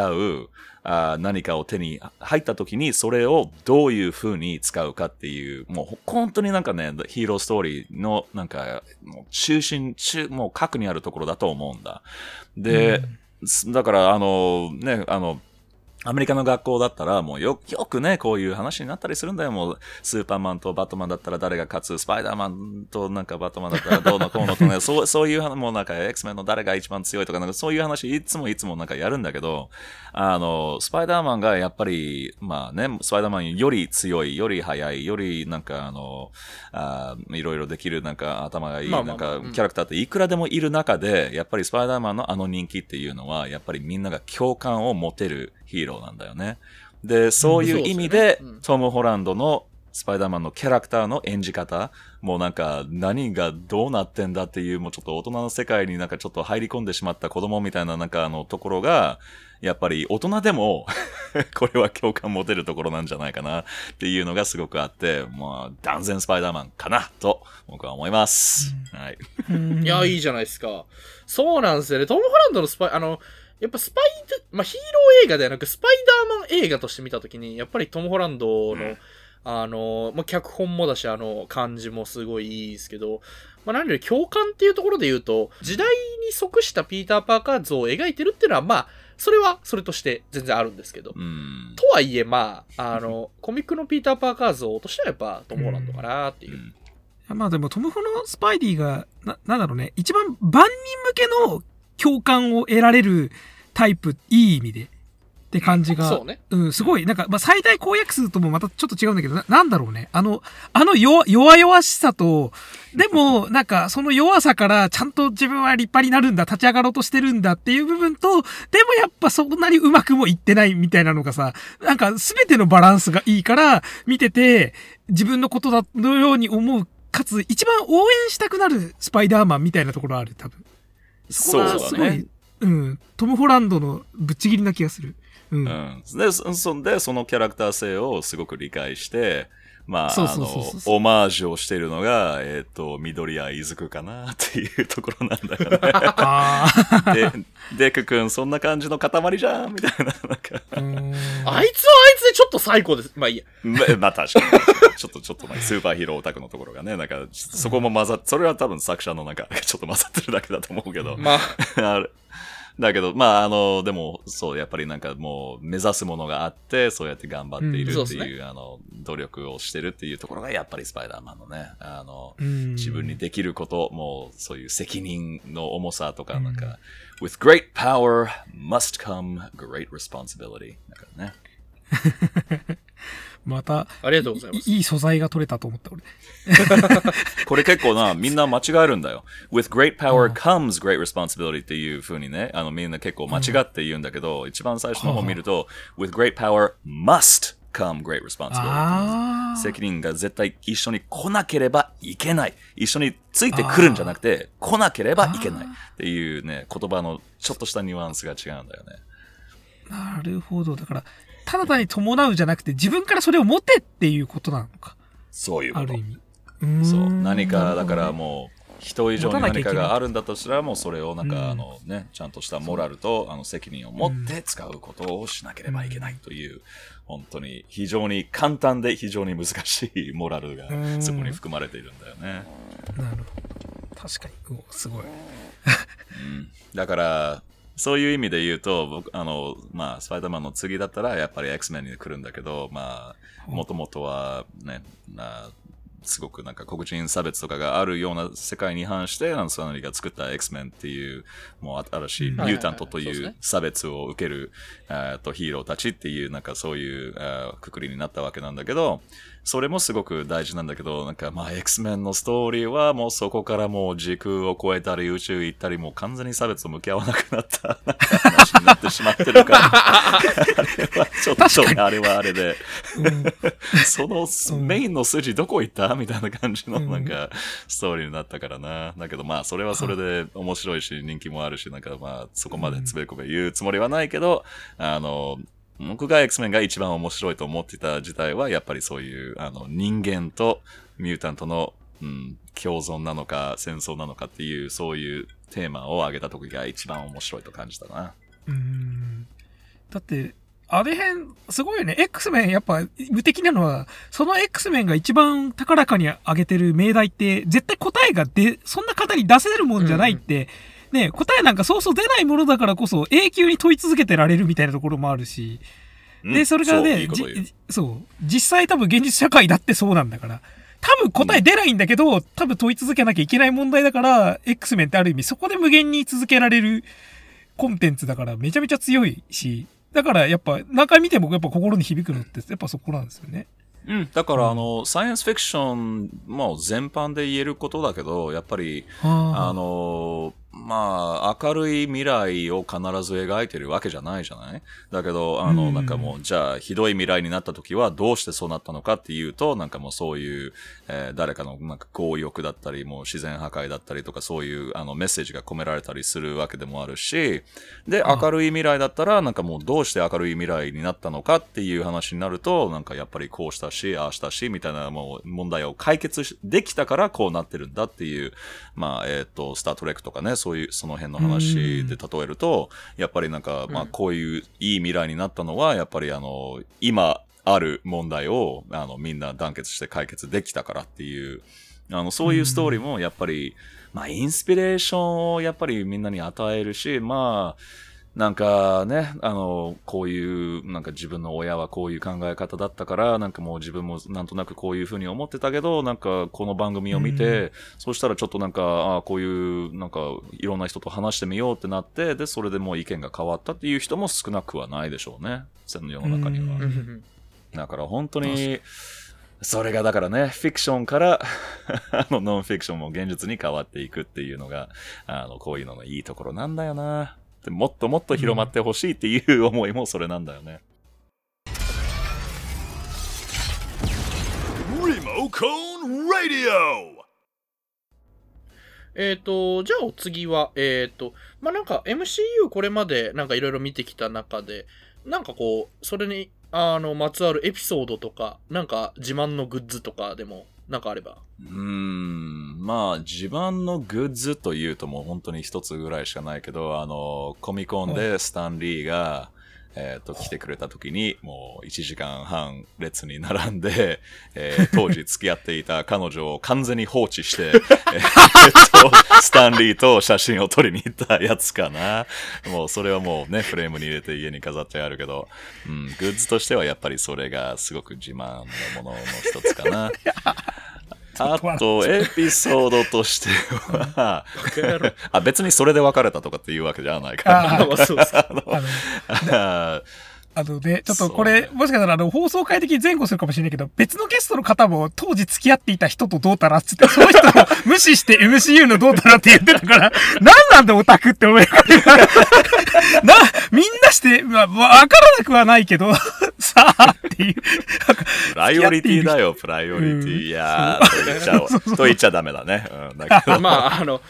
う、あー何かを手に入った時に、それをどういう風に使うかっていう、もう本当になんかね、ヒーローストーリーのなんか、もう中心、中、もう核にあるところだと思うんだ。で、だから、あの、ね、あの、アメリカの学校だったら、もうよ、よくね、こういう話になったりするんだよ。もう、スーパーマンとバットマンだったら誰が勝つ、スパイダーマンとなんかバットマンだったらどうの こうのとね、そう、そういう話、もうなんか X メンの誰が一番強いとか、なんかそういう話いつもいつもなんかやるんだけど、あの、スパイダーマンがやっぱり、まあね、スパイダーマンより強い、より速い、よりなんかあの、あーいろいろできるなんか頭がいい、まあまなんかあまあうんキャラクターっていくらでもいる中で、やっぱりスパイダーマンのあの人気っていうのは、やっぱりみんなが共感を持てるヒーローなんだよね。で、そういう意味で、でねうんトム・ホランドのスパイダーマンのキャラクターの演じ方、もうなんか何がどうなってんだっていう、もうちょっと大人の世界になんかちょっと入り込んでしまった子供みたいななんかあのところが、やっぱり大人でも これは共感持てるところなんじゃないかなっていうのがすごくあって、まあ断然スパイダーマンかなと僕は思います。はい。うんいや、いいじゃないですか。そうなんですよね。トム・ホランドのスパイ、あの、やっぱスパイド、まあ、ヒーロー映画ではなく、スパイダーマン映画として見たときに、やっぱりトム・ホランドの、うん。あの、まあ、脚本もだし、あの、感じもすごいいいですけど、まあ、何より共感っていうところで言うと、時代に即したピーター・パーカー像を描いてるっていうのは、まあ、それはそれとして全然あるんですけど、うん。とはいえ、まあ、あの、コミックのピーター・パーカー像としてはやっぱトム・ホランドかなっていう。まあでもトム・ホのスパイディが、な、なんだろうね、一番万人向けの共感を得られるタイプ、いい意味で。って感じが。そうね。うん、すごい、なんか、まあ、最大公約数ともまたちょっと違うんだけど、ななんだろうね。あの、あの弱、弱々しさと、でも、なんか、その弱さから、ちゃんと自分は立派になるんだ、立ち上がろうとしてるんだっていう部分と、でもやっぱそんなにうまくもいってないみたいなのがさ、なんか、すべてのバランスがいいから、見てて、自分のことだ、のように思う、かつ、一番応援したくなるスパイダーマンみたいなところある、多分。そうだこがすごいね。うん、トム・ホランドのぶっちぎりな気がする。うん。うん。で、そそんで、そのキャラクター性をすごく理解して、まあ、そうあのオマージュをしているのが、えっ、と、緑谷いずくかなっていうところなんだよね。ああ。で、デク君、そんな感じの塊じゃんみたいな、なんか、あいつはあいつでちょっと最高です。まあいいや。ま まあ確かに。ちょっと、ちょっと、まあ、スーパーヒーローオタクのところがね、なんか、そこも混ざっ、それは多分作者のなんか、ちょっと混ざってるだけだと思うけど。まあ、あれだけど、まあ、あの、でも、そう、やっぱりなんかもう、目指すものがあって、そうやって頑張っているうんっていう、そうですあの、努力をしてるっていうところが、やっぱりスパイダーマンのね、あの、うん自分にできること、もう、そういう責任の重さとか、なんか、with great power must come great responsibility. だからね。また、ありがとうございます。いいい素材が取れたと思った、俺。これ結構な、みんな間違えるんだよ。with great power comes great responsibility っていう風にね、あのみんな結構間違って言うんだけど、一番最初の方見ると、with great power must come great responsibility. 責任が絶対一緒に来なければいけない。一緒についてくるんじゃなくて、来なければいけないっていうね、言葉のちょっとしたニュアンスが違うんだよね。なるほど。だから、ただ単に伴うじゃなくて、自分からそれを持てっていうことなのか。そういうことある意。味。そう。何か、だからう。もう、人以上に何かがあるんだとしたら、もうそれをなんか、うんあのね、ちゃんとしたモラルと、あの、責任を持って使うことをしなければいけないという、本当に非常に簡単で非常に難しいモラルがうんそこに含まれているんだよね。なるほど。確かに。すごい。うんだから、そういう意味で言うと、僕、あの、まあ、スパイダーマンの次だったら、やっぱり X-Men に来るんだけど、まあ、もともとはね、なすごくなんか黒人差別とかがあるような世界に反して、あの、サナリが作った X-Men っていう、もう新しいうん。ミュータントという差別を受ける、えーとヒーローたちっていう、なんかそういう、えーくくりになったわけなんだけど、それもすごく大事なんだけど、なんかまあ X-Men のストーリーはもうそこからもう時空を超えたり宇宙行ったりもう完全に差別と向き合わなくなった 話になってしまってるから、あれはちょっとあれはあれで、そのうん。メインの筋どこ行ったみたいな感じのうん。なんかストーリーになったからな。だけどまあそれはそれで面白いし人気もあるし、なんかまあそこまでつべこべ言うつもりはないけど、あの、僕が X-Men が一番面白いと思ってた時代は、やっぱりそういう、あの、人間とミュータントの、うん、共存なのか、戦争なのかっていう、そういうテーマを挙げた時が一番面白いと感じたな。うん。だって、あれ辺、すごいよね。X メンやっぱ無敵なのは、その X メンが一番高らかに挙げてる命題って、絶対答えが出、そんな方に出せるもんじゃないって、ね、答えなんかそうそう出ないものだからこそ永久に問い続けてられるみたいなところもあるし、うんで、それがそういねいそう、実際多分現実社会だってそうなんだから、多分答え出ないんだけど、多分問い続けなきゃいけない問題だから、X メンってある意味そこで無限に続けられるコンテンツだからめちゃめちゃ強いし、だからやっぱ何回見てもやっぱ心に響くのってやっぱそこなんですよね。うん、だから、あの、サイエンスフィクションも全般で言えることだけど、やっぱり、ああの、まあ、明るい未来を必ず描いてるわけじゃないじゃない？だけど、あの、うん。なんかもう、じゃあ、ひどい未来になった時はどうしてそうなったのかっていうと、なんかもうそういう、えー誰かのなんか強欲だったり、もう自然破壊だったりとか、そういうあのメッセージが込められたりするわけでもあるし、で、あ明るい未来だったら、なんかもうどうして明るい未来になったのかっていう話になると、なんかやっぱりこうしたし、ああしたし、みたいなもう問題を解決しできたからこうなってるんだっていう、まあ、えっ、と、スタートレックとかね、そういう、その辺の話で例えると、やっぱりなんか、まあ、こういういい未来になったのは、やっぱりあの、今ある問題を、あの、みんな団結して解決できたからっていう、あの、そういうストーリーもやっぱり、まあ、インスピレーションをやっぱりみんなに与えるし、まあ、なんかね、あの、こういう、なんか自分の親はこういう考え方だったから、なんかもう自分もなんとなくこういうふうに思ってたけど、なんかこの番組を見て、そうしたらちょっとなんか、あこういう、なんかいろんな人と話してみようってなって、で、それでもう意見が変わったっていう人も少なくはないでしょうね。世の中には。うんうんだから本当に、それがだからね、フィクションから あのノンフィクションも現実に変わっていくっていうのが、あの、こういうののいいところなんだよな。でもっともっと広まってほしいっていう思いもそれなんだよね。Remocone Radio! えっ、と、じゃあお次は、えっ、と、まあ、なんか MCU これまでなんかいろいろ見てきた中で、なんかこう、それにあの、まつわるエピソードとか、なんか自慢のグッズとかでも、なんかあれば。うーん、まあ、自慢のグッズというともう本当に一つぐらいしかないけど、あの、コミコンでスタンリーが、えっ、と、来てくれた時に、もう1時間半列に並んで、えー当時付き合っていた彼女を完全に放置して、えっと、スタンリーと写真を撮りに行ったやつかな。もうそれはもうね、フレームに入れて家に飾ってあるけど、うん、グッズとしてはやっぱりそれがすごく自慢のものの一つかな。あと、エピソードとしては、あ、別にそれで別れたとかっていうわけじゃないから。ああ、まあそうです。あの、ああのね、ちょっとこれ、もしかしたらあの、放送回的に前後するかもしれないけど、別のゲストの方も当時付き合っていた人とどうたらっつって、その人を 無視して MCU のどうたらって言ってたから、なんなんだオタクって思いながらな、みんなして、まあ、わからなくはないけど、さあっていう。プライオリティだよ、プライオリテうんィ。いやー、と言っちゃおと言っちゃダメだね。うん、だけど、まあ、あの、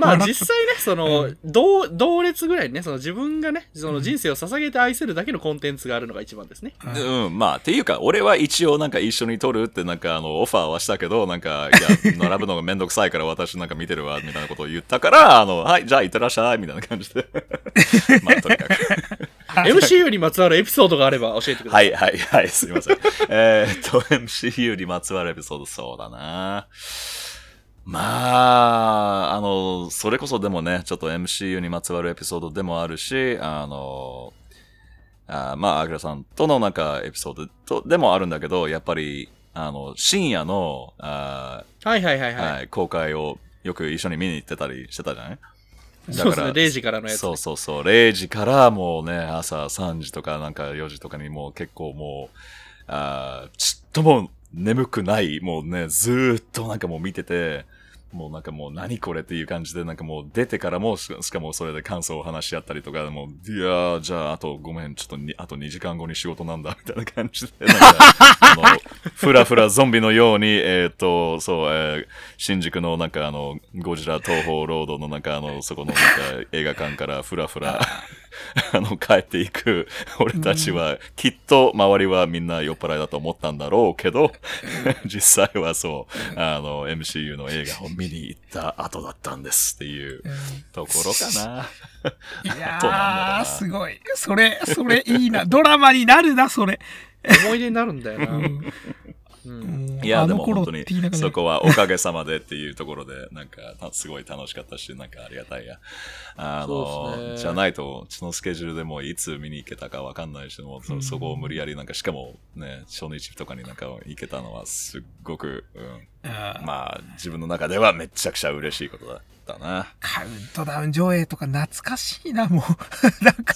まあ実際ね、その、同、同列ぐらいにね、その自分がね、その人生を捧げて愛せるだけのコンテンツがあるのが一番ですね。うん、まあ、っていうか、俺は一応なんか一緒に撮るってなんかあの、オファーはしたけど、なんか、いや、並ぶのがめんどくさいから私なんか見てるわ、みたいなことを言ったから、あの、はい、じゃあ行ってらっしゃい、みたいな感じで。まあ、とにかく。MCU にまつわるエピソードがあれば教えてくださ。はいい、はい、はい、すいません。えーっと、MCU にまつわるエピソード、そうだな。まあ、あの、それこそでもね、ちょっと MCU にまつわるエピソードでもあるし、あの、あまあ、アグラさんとのなんかエピソードとでもあるんだけど、やっぱり、あの、深夜の、あはいはいはいはい。はい、公開をよく一緒に見に行ってたりしてたじゃない？そうですね、0時からのやつ、ね。そうそうそう。0時からもうね、朝3時とかなんか4時とかにもう結構もう、あーちっとも眠くない、もうね、ずーっとなんかもう見てて、もうなんかもう何これっていう感じでなんかもう出てからもしかもそれで感想を話し合ったりとかで、もう、いやー、じゃああとごめん、ちょっとにあと2時間後に仕事なんだ、みたいな感じで、なんか、あの、ふらふらゾンビのように、えっ、と、そう、えー新宿のなんかあの、ゴジラ東方ロードのなんかあの、そこのなんか映画館からふらふら、あの、帰っていく俺たちは、きっと周りはみんな酔っ払いだと思ったんだろうけど、実際はそう、あの、MCU の映画を見に行った後だったんですっていうところかな。いやー、なすごい。それ、それいいな。ドラマになるな、それ。思い出になるんだよな。うんうん。いや、でも本当にそこはおかげさまでっていうところで、なんか、たすごい楽しかったし、なんかありがたいや。あそうですねの、じゃないと、そのスケジュールでもういつ見に行けたかわかんないし、もうそそこを無理やりなんか、しかもね、初日とかになんか行けたのはすっごく、うん、あーまあ、自分の中ではめちゃくちゃ嬉しいことだったな。カウントダウン上映とか懐かしいな、もう。なんか、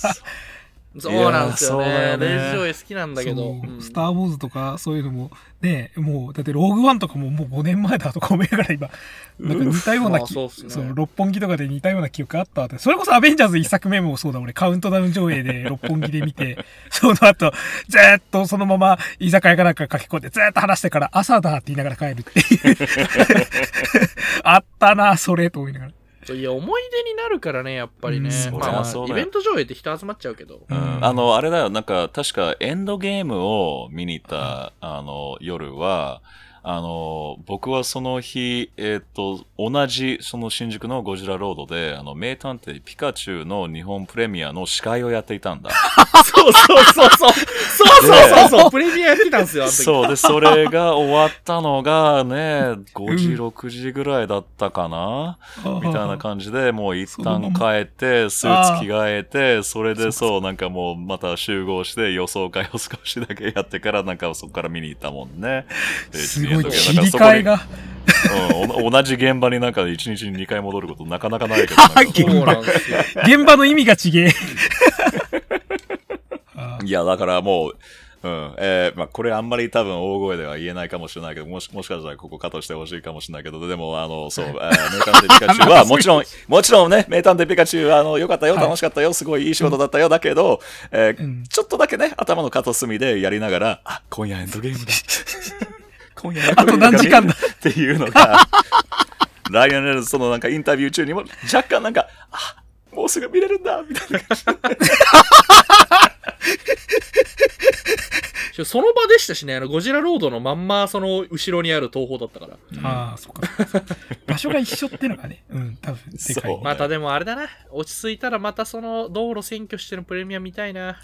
そうなんですよね。ねレイジ上映好きなんだけど。スター・ウォーズとかそういうのも、ね、もう、だってローグワンとかももう5年前だとか思いながら今、なんか似たようなまあき、そうの六本木とかで似たような記憶あったわって。それこそアベンジャーズ一作目もそうだ、俺カウントダウン上映で六本木で見て、その後、ずーっとそのまま居酒屋かなんか書き込んで、ずーっと話してから朝だって言いながら帰るっていう。あったな、それと思いながら。いや、思い出になるからね、やっぱりね。うんまあ、イベント上映って人集まっちゃうけど。うん。うん。あの、あれだよ、なんか、確か、エンドゲームを見に行った、あの、夜は、あの、僕はその日、えっ、と、同じ、その新宿のゴジラロードで、あの、名探偵ピカチュウの日本プレミアの司会をやっていたんだ。そうそうそうそう。そうそうそうそう。プレミアやってたんですよ。そう。で、それが終わったのがね、5時、6時ぐらいだったかな？みたいな感じで、もう一旦帰って、スーツ着替えて、それでそう、なんかもうまた集合して予想会を少しだけやってから、なんかそこから見に行ったもんね。ですごいだ切り替えが。うんお 同じ現場になんか1日に2回戻ることなかなかないけど、なんかそうなんですよ。現場の意味が違え。あいや、だからもう、うん。えーまあ、これあんまり多分大声では言えないかもしれないけど、もし、もしかしたらここカットしてほしいかもしれないけど、でも、あの、そう、えー名探偵ピカチュウは、もちろん、もちろんね、名探偵ピカチュウは、あの、よかったよ、はい楽しかったよ、すごいいい仕事だったよ、だけど、えーうんちょっとだけね、頭の片隅でやりながら、あ、今夜エンドゲームだ。今夜あと何時間だ？っていうのが、ライアン・レルズとのなんかインタビュー中にも若干なんか、あ、もううすぐ見れるんだみたいな感じその場でしたしね、あの、ゴジラロードのまんま、その、後ろにある東宝だったから。ああ、そっか。場所が一緒ってのがね、うん、多分、でかいまたでもあれだな。落ち着いたらまたその、道路占拠してのプレミア見たいな。あ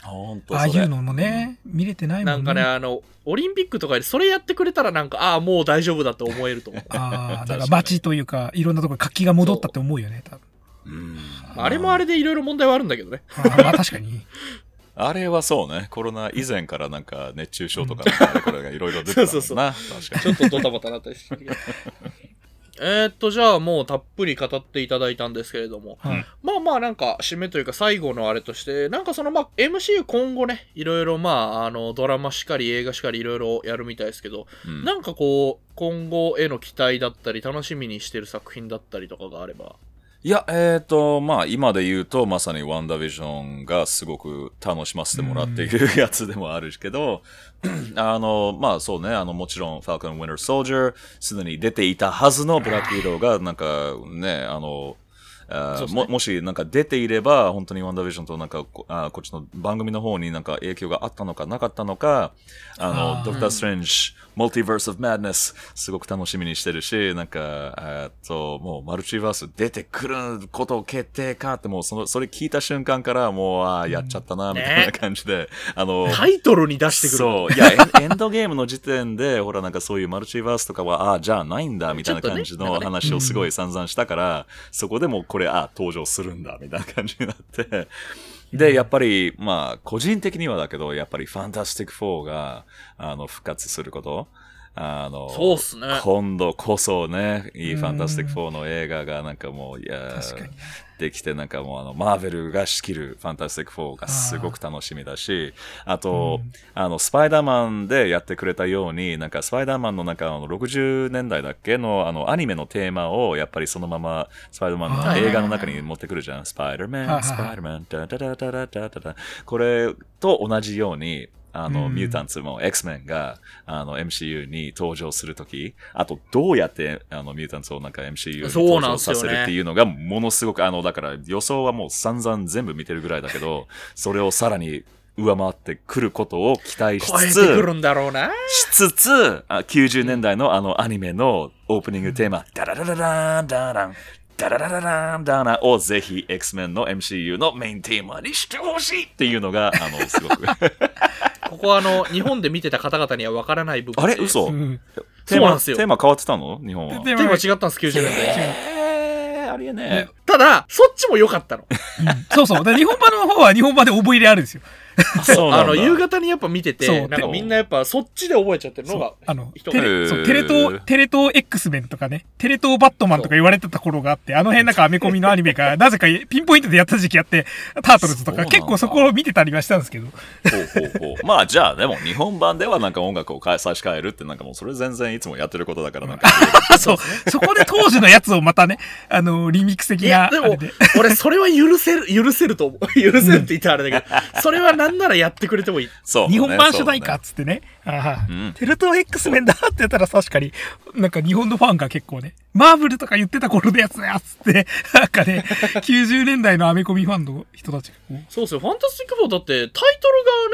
あそれいうのもね、見れてないもんね。なんかね、あの、オリンピックとかでそれやってくれたらなんか、ああ、もう大丈夫だと思えると思う。ああ、確かになんか街というか、いろんなところに活気が戻ったって思うよね、多分。うんあれもあれでいろいろ問題はあるんだけどね。あーまあ確かに。あれはそうね、コロナ以前からなんか熱中症とかなんかあれこれがいろいろ出てたな。そうそう確かに。ちょっとドタバタなったりしてるけど。えーっと、じゃあもうたっぷり語っていただいたんですけれども。はいまあまあなんか、締めというか最後のあれとして、なんかそのまあ MCU 今後ね、いろいろまあ、あの、ドラマしかり映画しかりいろいろやるみたいですけど、うんなんかこう、今後への期待だったり、楽しみにしてる作品だったりとかがあれば。いや、えっ、と、まあ、今で言うと、まさにワンダービジョンがすごく楽しませてもらっているやつでもあるけど、あの、まあそうね、あの、もちろん、ファルコン・ウィンター・ソルジャー、すでに出ていたはずのブラック・ウィドウが、なんかね、あの、あももしなんか出ていれば、本当にワンダービジョンとなんかこあこっちの番組の方になんか影響があったのかなかったのか、あの、ドクター・ストレンジ、モルティバース・オブ・マッドネス、すごく楽しみにしてるし、なんか、えーっと、もうマルチバース出てくること決定かって、もうその、それ聞いた瞬間から、もう、ああ、やっちゃったな、みたいな感じで、あの、タイトルに出してくる。そう。いや、エンエンドゲームの時点で、ほら、なんかそういうマルチバースとかは、ああ、じゃあないんだ、みたいな感じの話をすごい散々したから、そこでもうこれ、ああ、登場するんだ、みたいな感じになって。で、やっぱり、まあ、個人的にはだけど、やっぱりファンタスティック4が、あの、復活すること。あの、そうっすね。今度こそね、いいうん。ファンタスティック4の映画がなんかもう、いや、できて、なんかもうあの、マーベルが仕切るファンタスティック4がすごく楽しみだし、あと、あの、スパイダーマンでやってくれたように、なんかスパイダーマンのなんかあの60年代だっけのあの、アニメのテーマをやっぱりそのままスパイダーマンの映画の中に持ってくるじゃん。スパイダーマン、スパイダーマン、ダダダダダダダダ。これと同じように、あの、うん。ミュータンツも X-Men が、あの、MCU に登場するとき、あと、どうやって、あの、ミュータンツをなんか MCU に登場させるっていうのが、ものすごく、あの、だから予想はもう散々全部見てるぐらいだけど、それをさらに上回ってくることを期待しつつ、てくるんだろうな。しつつ、あ90年代のあのアニメのオープニングテーマ、ダラララランダラン、ダラララランダランをぜひ X-Men の MCU のメインテーマにしてほしいっていうのが、あの、すごく。ここはあの、日本で見てた方々にはわからない部分で。あれ？嘘、うん。テーマ、テーマ変わってたの？日本は。でテーマ違ったんです、90年代。えー、ありえねただ、そっちも良かったの。そうそう。で日本版の方は日本版で覚え入れあるんですよ。え。そうなんだあの、夕方にやっぱ見てそて、うなんかみんなやっぱそっちで覚えちゃってるのが、あの、人テレ、そう、テレ東、テレ東 X メンとかね、テレ東バットマンとか言われてた頃があって、あの辺なんかアメコミのアニメが、なぜかピンポイントでやった時期やって、タートルズとそうなんだか結構そこを見てたりはしたんですけど。ほうほうほう。まあじゃあでも日本版ではなんか音楽を変え差し替えるってなんかもうそれ全然いつもやってることだからなんか。そう。そこで当時のやつをまたね、あの、リミックス的いや、でも俺、それは許せる、許せると思う。許せるって言ったらあれだけど、それはなんならやってくれてもいい。そう、日本版主題歌っつってね。ああうんテレ東 X メンだって言ったら確かに、なんか日本のファンが結構ね、マーブルとか言ってた頃のやつやっつって、なんかね、90年代のアメコミファンの人たちが。こうそうですよ。ファンタスティック4だって、タイト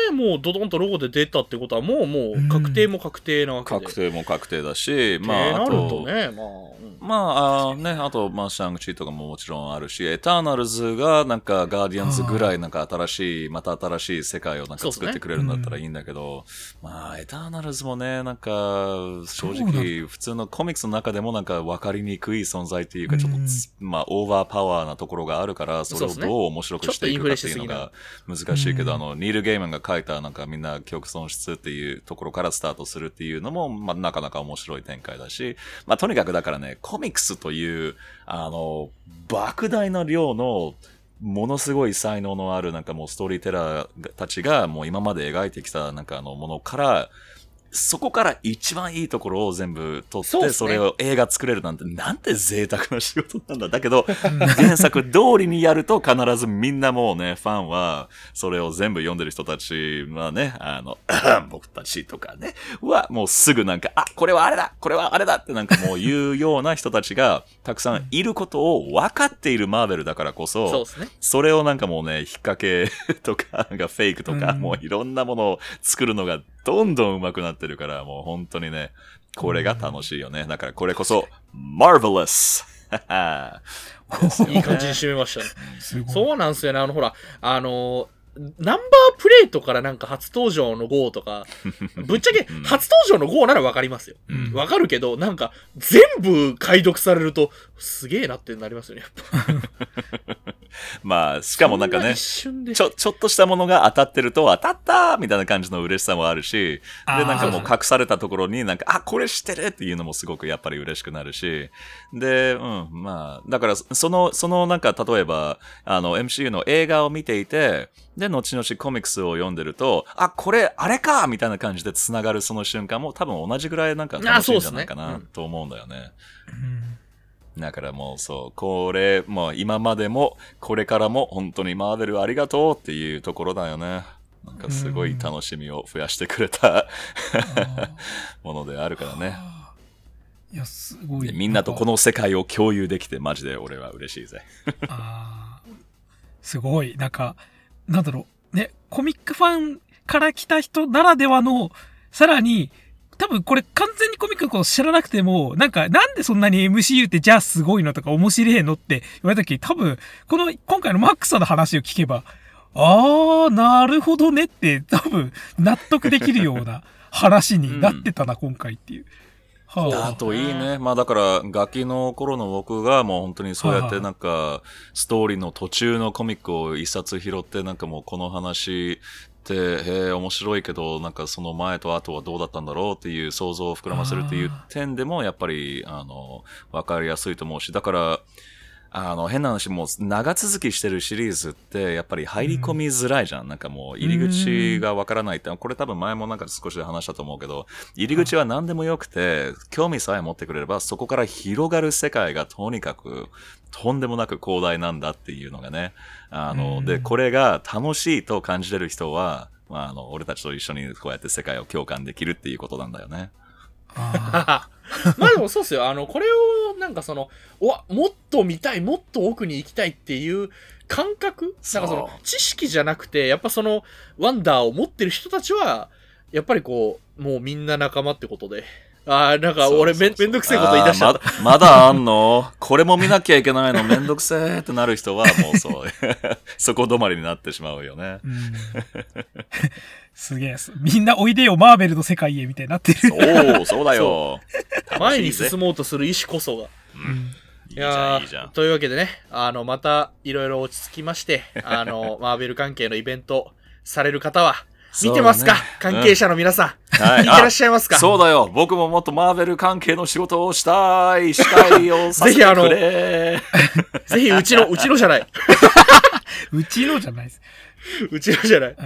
ルがね、もうドドンとロゴで出たってことは、もうもう確定も確定なわけで。確定も確定だし、まあ、まあ、あなるとと、ね、まあ、うん。まあ、あーね、あと、まあ、シャングチーとかももちろんあるし、エターナルズが、なんか、ガーディアンズぐらい、なんか新しい、また新しい世界をなんか作ってくれるんだったらいいんだけど、まあ、エターナルズもね、なんか、正直、普通のコミックスの中でもなんか分かりにくい存在っていうか、ちょっとまあ、オーバーパワーなところがあるから、それをどう面白くしていくかっていうのが難しいけど、うん。あの、ニール・ゲーマンが書いた、なんかみんな記憶喪失っていうところからスタートするっていうのも、まあ、なかなか面白い展開だし、まあ、とにかくだからね、コミックスという、あの、莫大な量の、ものすごい才能のあるなんかもうストーリーテラーたちがもう今まで描いてきたなんかあのものからそこから一番いいところを全部取って、それを映画作れるなんて、なんて贅沢な仕事なんだ。だけど、原作通りにやると必ずみんなもうね、ファンは、それを全部読んでる人たち、まあね、あの、僕たちとかね、は、もうすぐなんか、あ、これはあれだこれはあれだってなんかもう言うような人たちが たくさんいることを分かっているマーベルだからこそ、そうですね。それをなんかもうね、引っ掛けとか、なんかフェイクとか、うんもういろんなものを作るのがどんどん上手くなってるから、もう本当にね、これが楽しいよね。だからこれこそ、marvelous! いい感じに締めましたね。そうなんですよね。あの、ほら、あのナンバープレートからなんか初登場の GO とか、ぶっちゃけ初登場の GO ならわかりますよ。うんわかるけど、なんか全部解読されると、すげえなってなりますよね。やっぱ まあ、しかもなんかね。ちょ、ちょっとしたものが当たってると、当たったみたいな感じの嬉しさもあるし、で、なんかもう隠されたところになんか、あ、これ知ってるっていうのもすごくやっぱり嬉しくなるし、で、うん、まあ、だから、その、そのなんか、例えば、あの、MCU の映画を見ていて、で、後々コミックスを読んでると、あ、これ、あれかみたいな感じで繋がるその瞬間も多分同じぐらいなんか楽しいんじゃないかなと思うんだよね。うんだからもうそう、これ、もう今までも、これからも本当にマーベルありがとうっていうところだよね。なんかすごい楽しみを増やしてくれた ものであるからね。いや、すごい。でみんなとこの世界を共有できてマジで俺は嬉しいぜ。あーすごい。なんか、なんだろう。ね、コミックファンから来た人ならではの、さらに、多分これ完全にコミックのこと知らなくても、なんか、なんでそんなに MCU ってじゃあすごいのとか面白いのって言われた時、多分、この、今回のマックスさんの話を聞けば、あー、なるほどねって、多分、納得できるような 話になってたな、今回っていう。はあといいね。まあだから、ガキの頃の僕がもう本当にそうやってなんか、ストーリーの途中のコミックを一冊拾って、なんかもうこの話へえ、面白いけど、なんかその前と後はどうだったんだろうっていう想像を膨らませるっていう点でも、やっぱり、あの、わかりやすいと思うし、だから、あの、変な話、もう長続きしてるシリーズって、やっぱり入り込みづらいじゃん。なんかもう入り口がわからないって、これ多分前もなんか少し話したと思うけど、入り口は何でもよくて、興味さえ持ってくれれば、そこから広がる世界がとにかく、とんでもなく広大なんだっていうのがね。あの、うんで、これが楽しいと感じれる人は、まあ、あの、俺たちと一緒にこうやって世界を共感できるっていうことなんだよね。あ まあでもそうっすよ。あの、これを、なんかその、おわ、もっと見たい、もっと奥に行きたいっていう感覚？なんかその知識じゃなくて、やっぱその、ワンダーを持ってる人たちは、やっぱりこう、もうみんな仲間ってことで。ああ、なんか俺めめんどくせえこと言い出しちゃった。ままだあんの？これも見なきゃいけないの？めんどくせえってなる人はもうそう、そこ止まりになってしまうよね。ーうん すげえ。みんなおいでよ、マーベルの世界へ、みたいになってる。そう、そうだよ。前に進もうとする意志こそが。うんいやん、いいじゃん。というわけでね、あの、また、いろいろ落ち着きまして、あの、マーベル関係のイベントされる方は、見てますか、ね関係者の皆さん。はい聞いてらっしゃいますか？そうだよ。僕ももっとマーベル関係の仕事をしたい。したいをさせてぜひあの。ぜひ、うちの、うちのじゃない。うちのじゃないです。うちのじゃない。うん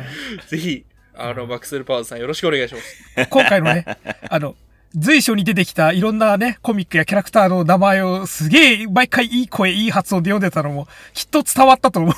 ぜひ、あの、マックスルパワーズさんよろしくお願いします。今回のね、あの、随所に出てきたいろんなね、コミックやキャラクターの名前をすげえ、毎回いい声、いい発音で読んでたのも、きっと伝わったと思う。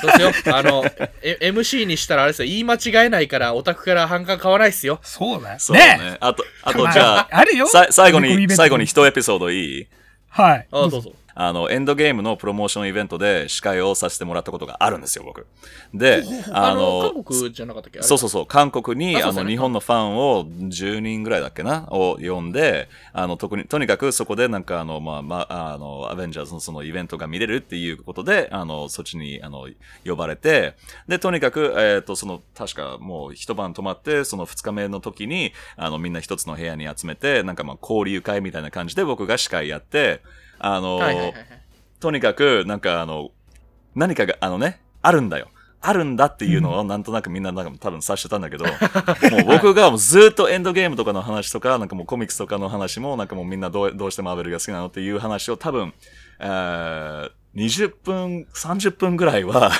そうですよ。あの、え MC にしたらあれですよ。言い間違えないから、オタクから反感買わないっすよ。そうだよ。そうね。あと、あと、じゃあ、あるよ。さ最後に、最後に一エピソードいい？はい。あ、どうぞ。あの、エンドゲームのプロモーションイベントで司会をさせてもらったことがあるんですよ、僕。で、あの、韓国じゃなかったっけ？そうそうそう、韓国に、あの、日本のファンを10人ぐらいだっけな？を呼んで、あの、特に、とにかくそこでなんかあの、まあ、まあ、あの、アベンジャーズのそのイベントが見れるっていうことで、あの、そっちに、あの、呼ばれて、で、とにかく、えっ、と、その、確かもう一晩泊まって、その二日目の時に、あの、みんな一つの部屋に集めて、なんかまあ、交流会みたいな感じで僕が司会やって、あの、はいはいはいはい。とにかく、なんかあの、何かが、あのね、あるんだよ。あるんだっていうのをなんとなくみんななんか多分察してたんだけど、もう僕がもうずっとエンドゲームとかの話とか、なんかもうコミックスとかの話も、なんかもうみんなどうどうしてマーベルが好きなのっていう話を多分、えー、20分、30分ぐらいは、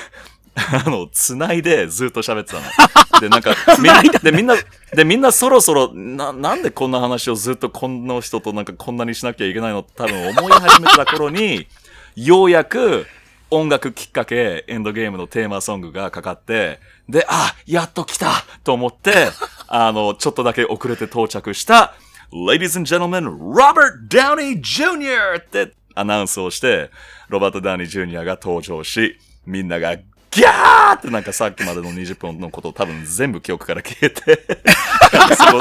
あの、繋いでずっと喋ってたの。で、なんか、みんな、で、みんな、で、みんなそろそろ、な、なんでこんな話をずっとこの人となんかこんなにしなきゃいけないの？って多分思い始めてた頃に、ようやく音楽きっかけ、エンドゲームのテーマソングがかかって、で、あ、やっと来たと思って、あの、ちょっとだけ遅れて到着した、Ladies and gentlemen, Robert Downey Jr. ってアナウンスをして、ロバート・ダウニー・ジュニアが登場し、みんながギャーってなんかさっきまでの20分のことを多分全部記憶から消えて、そこ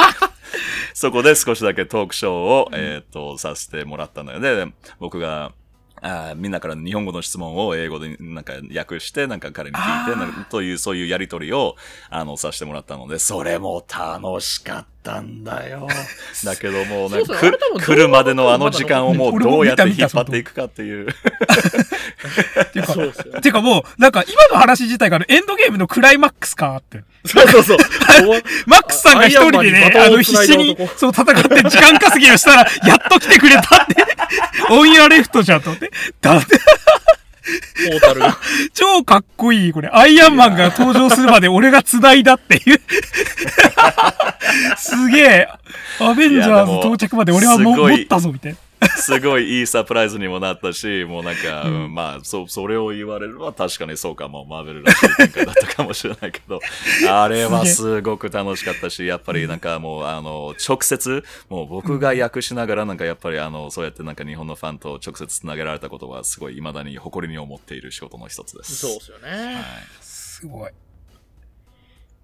そこで少しだけトークショーを、えっ、と、させてもらったのよ。で、僕が、あーみんなから日本語の質問を英語でなんか訳して、なんか彼に聞いて、という、そういうやりとりを、あの、させてもらったので、それも楽しかったんだよ。だけどもう、なんかそうそうあれ多分来るまでのあの時間をもうどうやって引っ張っていくかっていう。っ ていうか、そう。てかもう、なんか今の話自体がエンドゲームのクライマックスかって。そうそうそう。マックスさんが一人でね、あの、必死にそう、戦って時間稼ぎをしたら、やっと来てくれたって。オンエアレフトじゃんと思って。だって、トータルが。超かっこいい、これ。アイアンマンが登場するまで俺が繋いだっていう。すげえ。アベンジャーズ到着まで俺はも持ったぞ、みたいな。すごいいいサプライズにもなったし、もうなんか、うんまあ、そ、それを言われるのは確かにそうかも、マーベルらしい展開だったかもしれないけど、あれはすごく楽しかったし、やっぱりなんかもう、あの、直接、もう僕が訳しながらなんかやっぱりあの、そうやってなんか日本のファンと直接つなげられたことはすごい未だに誇りに思っている仕事の一つです。そうですよね。すごい。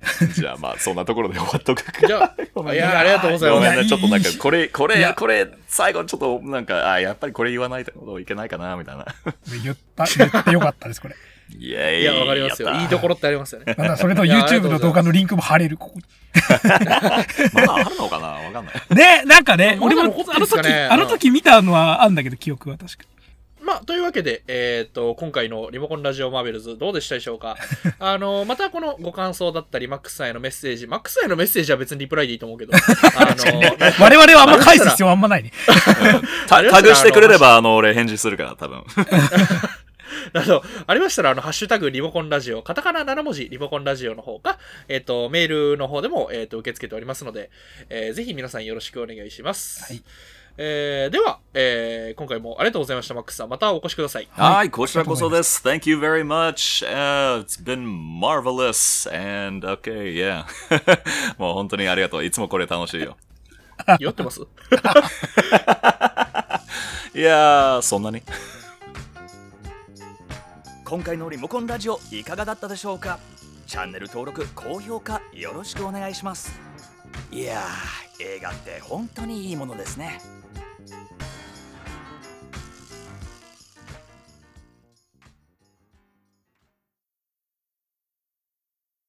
じゃあまあ、そんなところで終わっとくか。じゃあ、いや、ありがとうございます。ごめんね、ちょっとなんかいい、これ、こいやれ、これ、最後ちょっとなんか、あ、やっぱりこれ言わないといけないかな、みたいな。言った、言ってよかったです、これ。イェイ。いや、わかりますよ。いいところってありますよね。なんだ、それといや YouTube の動画のリンクも貼れる、ここに。まだあるのかな？わかんない。ね、なんかね、俺もあの時、あの時見たのはあんだけど、記憶は確かまあ、というわけで、えっ、と、今回のリモコンラジオマーベルズどうでしたでしょうか？あの、またこのご感想だったり、マックスさんへのメッセージ、マックスさんへのメッセージは別にリプライでいいと思うけど、あの、に。我々はあんま返す必要はあんまないね。タタグしてくれれば、あの、俺返事するから、多分。あの、ありましたら、あの、ハッシュタグリモコンラジオ、カタカナ7文字リモコンラジオの方か、えっ、と、メールの方でも、えっ、と、受け付けておりますので、えーぜひ皆さんよろしくお願いします。はいえーでは、えー今回もありがとうございました、マックスさん。またお越しください。はい、こちらこそです。Thank you very much.、Uh, it's been marvelous. And, okay, yeah. もう本当にありがとう。いつもこれ楽しいよ。酔ってます？いやー、そんなに今回のリモコンラジオいかがだったでしょうか？チャンネル登録高評価よろしくお願いしますいやー映画って本当にいいものですね